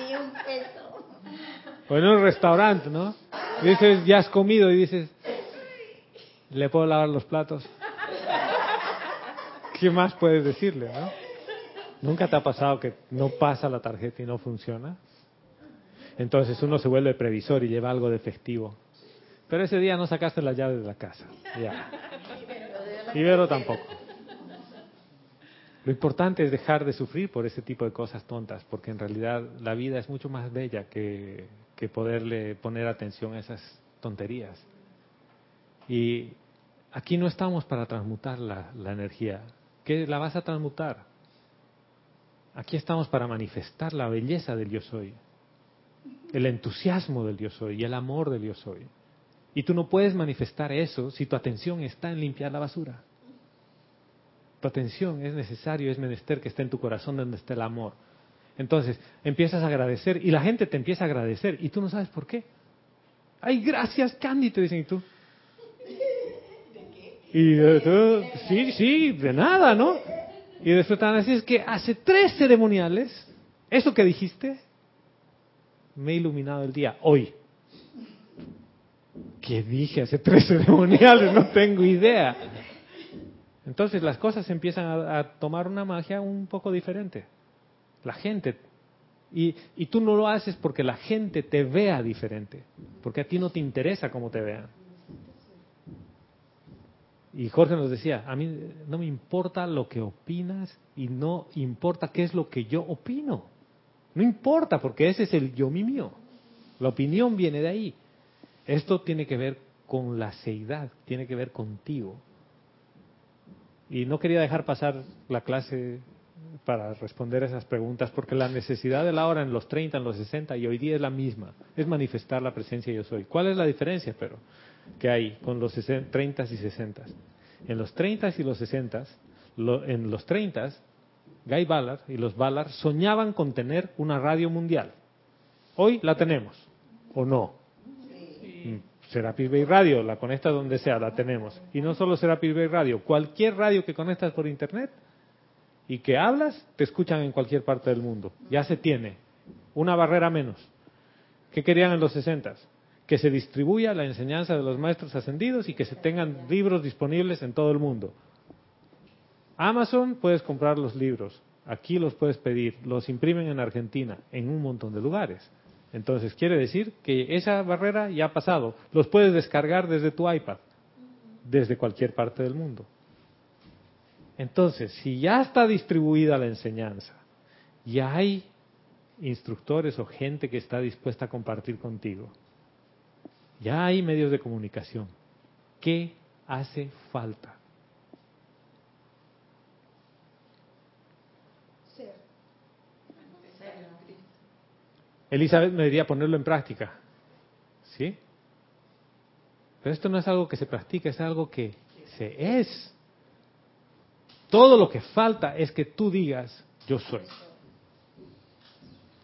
O en un restaurante, ¿no? Dices, ya has comido y dices, ¿le puedo lavar los platos? ¿Qué más puedes decirle, no? ¿Nunca te ha pasado que no pasa la tarjeta y no funciona? Entonces uno se vuelve previsor y lleva algo de efectivo. Pero ese día no sacaste las llaves de la casa. Ya. Ibero tampoco. Lo importante es dejar de sufrir por ese tipo de cosas tontas, porque en realidad la vida es mucho más bella que, que poderle poner atención a esas tonterías. Y aquí no estamos para transmutar la, energía. ¿Qué la vas a transmutar? Aquí estamos para manifestar la belleza del yo soy, el entusiasmo del yo soy y el amor del yo soy. Y tú no puedes manifestar eso si tu atención está en limpiar la basura. Tu atención es necesario, es menester que esté en tu corazón donde esté el amor. Entonces empiezas a agradecer y la gente te empieza a agradecer y tú no sabes por qué. Ay, gracias, Candy, te dicen, ¿y tú? Y tú, sí, sí, de nada, ¿no? Y después te van a decir, es que hace tres ceremoniales, eso que dijiste, me ha iluminado el día, hoy. ¿Qué dije hace tres [laughs] ceremoniales? No tengo idea. Entonces las cosas empiezan a tomar una magia un poco diferente. La gente y, y, tú no lo haces porque la gente te vea diferente, porque a ti no te interesa cómo te vean. Y Jorge nos decía, a mí no me importa lo que opinas y no importa qué es lo que yo opino. No importa, porque ese es el yo mío. La opinión viene de ahí. Esto tiene que ver con la seidad, tiene que ver contigo. Y no quería dejar pasar la clase para responder esas preguntas, porque la necesidad de la hora en los 30, en los 60 y hoy día es la misma, es manifestar la presencia yo soy. ¿Cuál es la diferencia, pero, que hay con los 30 y 60? En los 30 y los 60, lo, en los 30, Guy Ballard y los Ballard soñaban con tener una radio mundial. Hoy la tenemos, ¿o no? Sí. Serapis Bay Radio, la conectas donde sea, la tenemos. Y no solo Serapis Bay Radio, cualquier radio que conectas por internet y que hablas, te escuchan en cualquier parte del mundo. Ya se tiene. Una barrera menos. ¿Qué querían en los 60? Que se distribuya la enseñanza de los maestros ascendidos y que se tengan libros disponibles en todo el mundo. Amazon puedes comprar los libros, aquí los puedes pedir, los imprimen en Argentina, en un montón de lugares. Entonces quiere decir que esa barrera ya ha pasado. Los puedes descargar desde tu iPad, desde cualquier parte del mundo. Entonces, si ya está distribuida la enseñanza, ya hay instructores o gente que está dispuesta a compartir contigo, ya hay medios de comunicación, ¿qué hace falta? Elizabeth me diría ponerlo en práctica. ¿Sí? Pero esto no es algo que se practica, es algo que se es. Todo lo que falta es que tú digas, yo soy.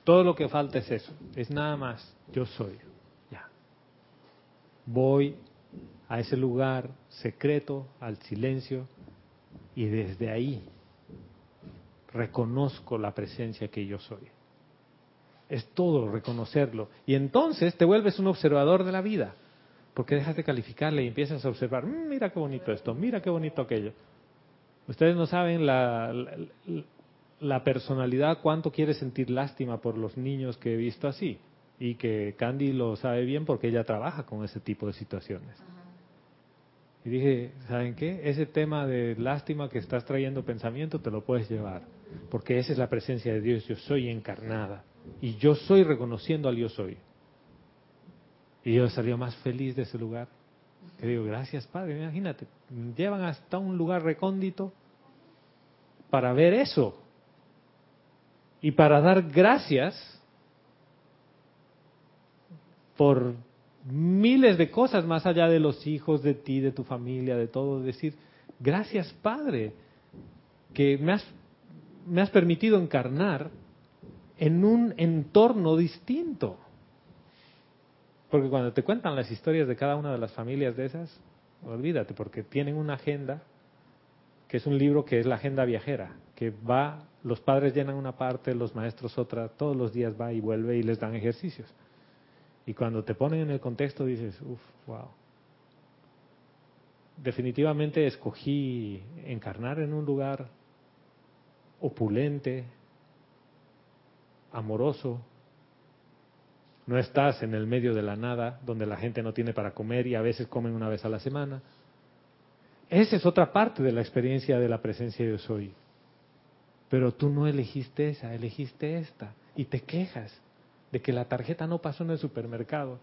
Todo lo que falta es eso, es nada más, yo soy. Ya. Voy a ese lugar secreto, al silencio, y desde ahí reconozco la presencia que yo soy. Es todo reconocerlo. Y entonces te vuelves un observador de la vida, porque dejas de calificarle y empiezas a observar, mm, mira qué bonito esto, mira qué bonito aquello. Ustedes no saben la, la, la, personalidad, cuánto quiere sentir lástima por los niños que he visto así. Y que Candy lo sabe bien porque ella trabaja con ese tipo de situaciones. Y dije, ¿saben qué? Ese tema de lástima que estás trayendo pensamiento te lo puedes llevar. Porque esa es la presencia de Dios, yo soy encarnada. Y yo soy reconociendo al yo soy. Y yo salió más feliz de ese lugar. Que digo, gracias Padre, imagínate, llevan hasta un lugar recóndito para ver eso y para dar gracias por miles de cosas más allá de los hijos, de ti, de tu familia, de todo. Decir, gracias Padre, que me has, me has permitido encarnar en un entorno distinto. Porque cuando te cuentan las historias de cada una de las familias de esas, olvídate, porque tienen una agenda, que es un libro que es la agenda viajera, que va, los padres llenan una parte, los maestros otra, todos los días va y vuelve y les dan ejercicios. Y cuando te ponen en el contexto dices, uff, wow. Definitivamente escogí encarnar en un lugar opulente, amoroso, no estás en el medio de la nada, donde la gente no tiene para comer y a veces comen una vez a la semana. Esa es otra parte de la experiencia de la presencia de soy. Pero tú no elegiste esa, elegiste esta. Y te quejas de que la tarjeta no pasó en el supermercado.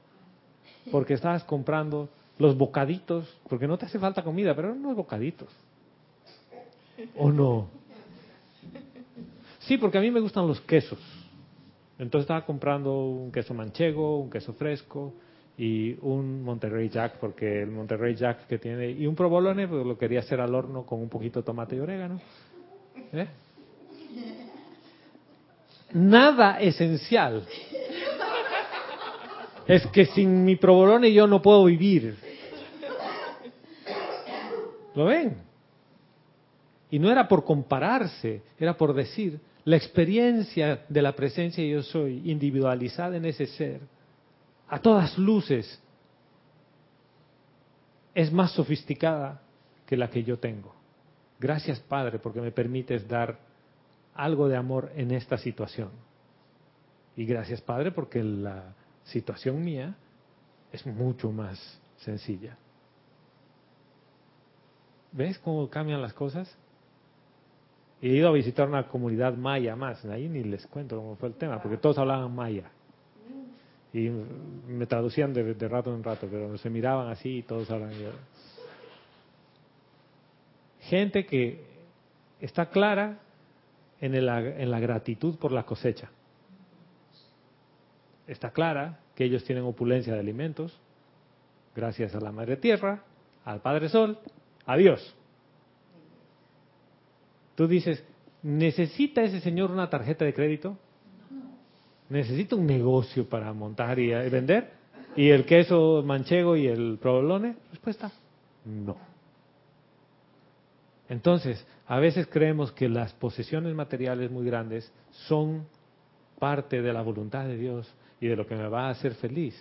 Porque estabas comprando los bocaditos, porque no te hace falta comida, pero eran unos bocaditos. ¿O no? Sí, porque a mí me gustan los quesos. Entonces estaba comprando un queso manchego, un queso fresco y un Monterrey Jack, porque el Monterrey Jack que tiene, y un provolone, pues lo quería hacer al horno con un poquito de tomate y orégano. ¿Eh? Nada esencial. Es que sin mi provolone yo no puedo vivir. ¿Lo ven? Y no era por compararse, era por decir, la experiencia de la presencia yo soy, individualizada en ese ser, a todas luces, es más sofisticada que la que yo tengo. Gracias Padre porque me permites dar algo de amor en esta situación. Y gracias Padre porque la situación mía es mucho más sencilla. ¿Ves cómo cambian las cosas? he ido a visitar una comunidad maya más, ahí ni les cuento cómo fue el tema, porque todos hablaban maya. Y me traducían de, rato en rato, pero se miraban así y todos hablan. Gente que está clara en, en la gratitud por la cosecha. Está clara que ellos tienen opulencia de alimentos, gracias a la Madre Tierra, al Padre Sol, a Dios. Tú dices, ¿necesita ese señor una tarjeta de crédito? ¿Necesita un negocio para montar y vender? ¿Y el queso manchego y el provolone? Respuesta, no. Entonces, a veces creemos que las posesiones materiales muy grandes son parte de la voluntad de Dios y de lo que me va a hacer feliz.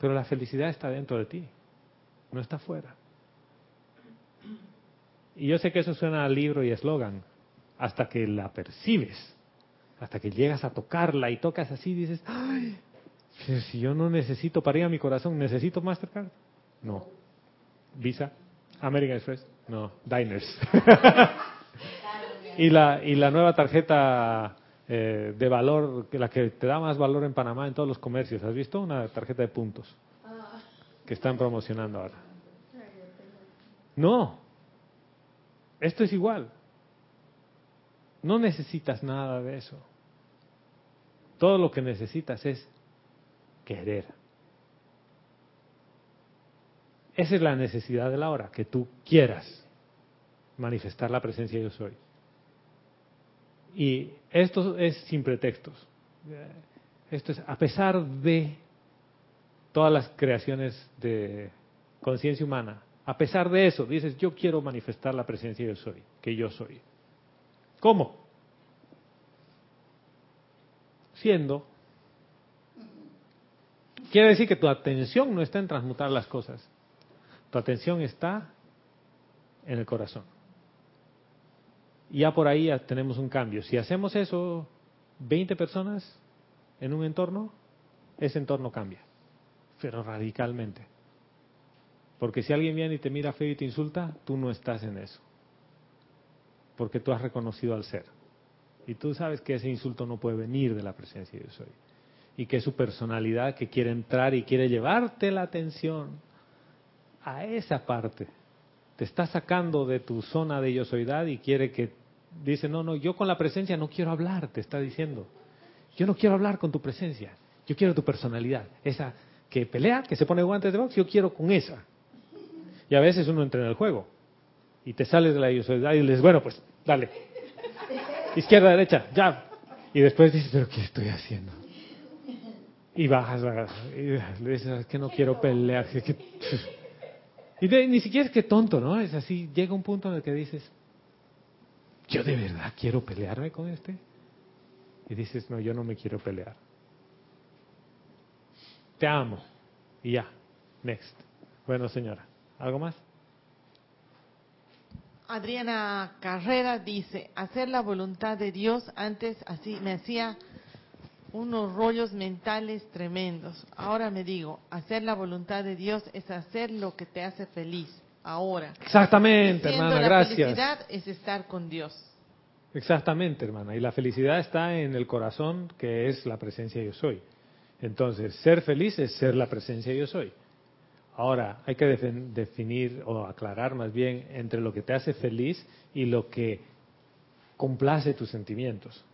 Pero la felicidad está dentro de ti, no está fuera. Y yo sé que eso suena a libro y eslogan, hasta que la percibes, hasta que llegas a tocarla y tocas así, dices, ay, si yo no necesito para a mi corazón, ¿necesito Mastercard? No. ¿Visa? ¿American Express? No. Diners. [laughs] y, la, y la nueva tarjeta eh, de valor, la que te da más valor en Panamá en todos los comercios, ¿has visto? Una tarjeta de puntos que están promocionando ahora. No, esto es igual. No necesitas nada de eso. Todo lo que necesitas es querer. Esa es la necesidad de la hora, que tú quieras manifestar la presencia de yo soy. Y esto es sin pretextos. Esto es a pesar de todas las creaciones de conciencia humana, a pesar de eso, dices, yo quiero manifestar la presencia de yo soy, que yo soy. ¿Cómo? Siendo. Quiere decir que tu atención no está en transmutar las cosas. Tu atención está en el corazón. Y ya por ahí tenemos un cambio. Si hacemos eso 20 personas en un entorno, ese entorno cambia, pero radicalmente. Porque si alguien viene y te mira feo y te insulta, tú no estás en eso. Porque tú has reconocido al ser. Y tú sabes que ese insulto no puede venir de la presencia de yo. Y que es su personalidad que quiere entrar y quiere llevarte la atención a esa parte. Te está sacando de tu zona de yo soydad y quiere que dice, no, no, yo con la presencia no quiero hablar, te está diciendo. Yo no quiero hablar con tu presencia. Yo quiero tu personalidad. Esa que pelea, que se pone guantes de box, yo quiero con esa. Y a veces uno entra en el juego y te sales de la ilusionidad y le dices, bueno, pues dale. Izquierda, derecha, ya. Y después dices, pero ¿qué estoy haciendo? Y bajas, y le dices, es que no quiero pelear. Y ni siquiera es que tonto, ¿no? Es así, llega un punto en el que dices, yo de verdad quiero pelearme con este. Y dices, no, yo no me quiero pelear. Te amo. Y ya, next. Bueno, señora. ¿Algo más? Adriana Carrera dice, hacer la voluntad de Dios antes así me hacía unos rollos mentales tremendos. Ahora me digo, hacer la voluntad de Dios es hacer lo que te hace feliz. Ahora. Exactamente, hermana, la gracias. La felicidad es estar con Dios. Exactamente, hermana. Y la felicidad está en el corazón, que es la presencia yo soy. Entonces, ser feliz es ser la presencia yo soy. Ahora, hay que definir o aclarar más bien entre lo que te hace feliz y lo que complace tus sentimientos.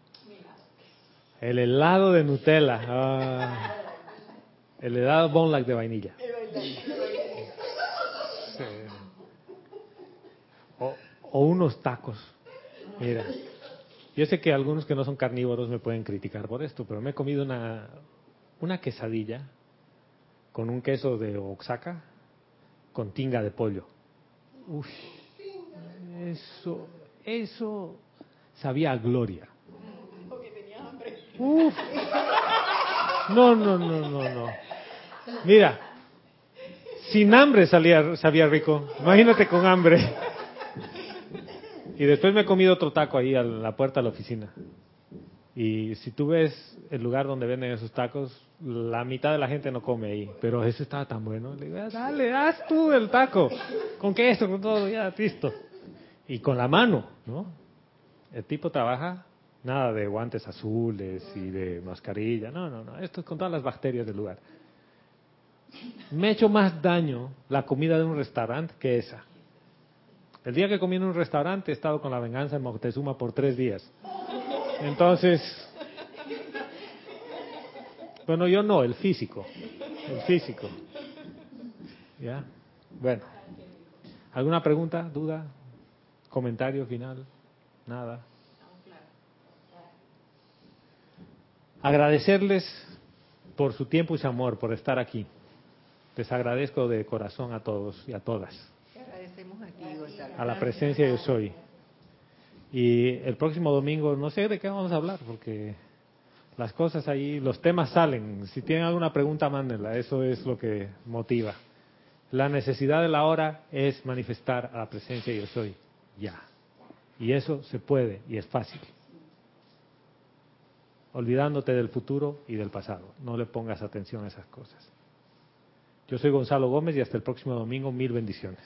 El helado de Nutella. Ah, el helado Bonlac de vainilla. O, o, unos tacos. Mira, yo sé que algunos que no son carnívoros me pueden criticar por esto, pero me he comido una, una quesadilla con un queso de Oaxaca con tinga de pollo. Uf, eso, eso sabía a gloria. Uf. No, no, no, no, no. Mira, sin hambre salía, sabía rico. Imagínate con hambre. Y después me he comido otro taco ahí a la puerta de la oficina. Y si tú ves el lugar donde venden esos tacos, la mitad de la gente no come ahí. Pero ese estaba tan bueno. Le digo, "Ah, dale, haz tú el taco. Con queso, con todo, ya, listo. Y con la mano, ¿no? El tipo trabaja nada de guantes azules y de mascarilla. No, no, no. Esto es con todas las bacterias del lugar. Me ha hecho más daño la comida de un restaurante que esa. El día que comí en un restaurante he estado con la venganza en Moctezuma por tres días. Entonces, bueno, yo no, el físico, el físico. ¿Ya? Bueno, ¿alguna pregunta, duda, comentario final? Nada. Agradecerles por su tiempo y su amor, por estar aquí. Les agradezco de corazón a todos y a todas agradecemos a ti, a la presencia yo soy. Y el próximo domingo no sé de qué vamos a hablar, porque las cosas ahí, los temas salen. Si tienen alguna pregunta, mándenla, eso es lo que motiva. La necesidad de la hora es manifestar a la presencia yo soy, ya. Y eso se puede y es fácil. Olvidándote del futuro y del pasado. No le pongas atención a esas cosas. Yo soy Gonzalo Gómez y hasta el próximo domingo, mil bendiciones.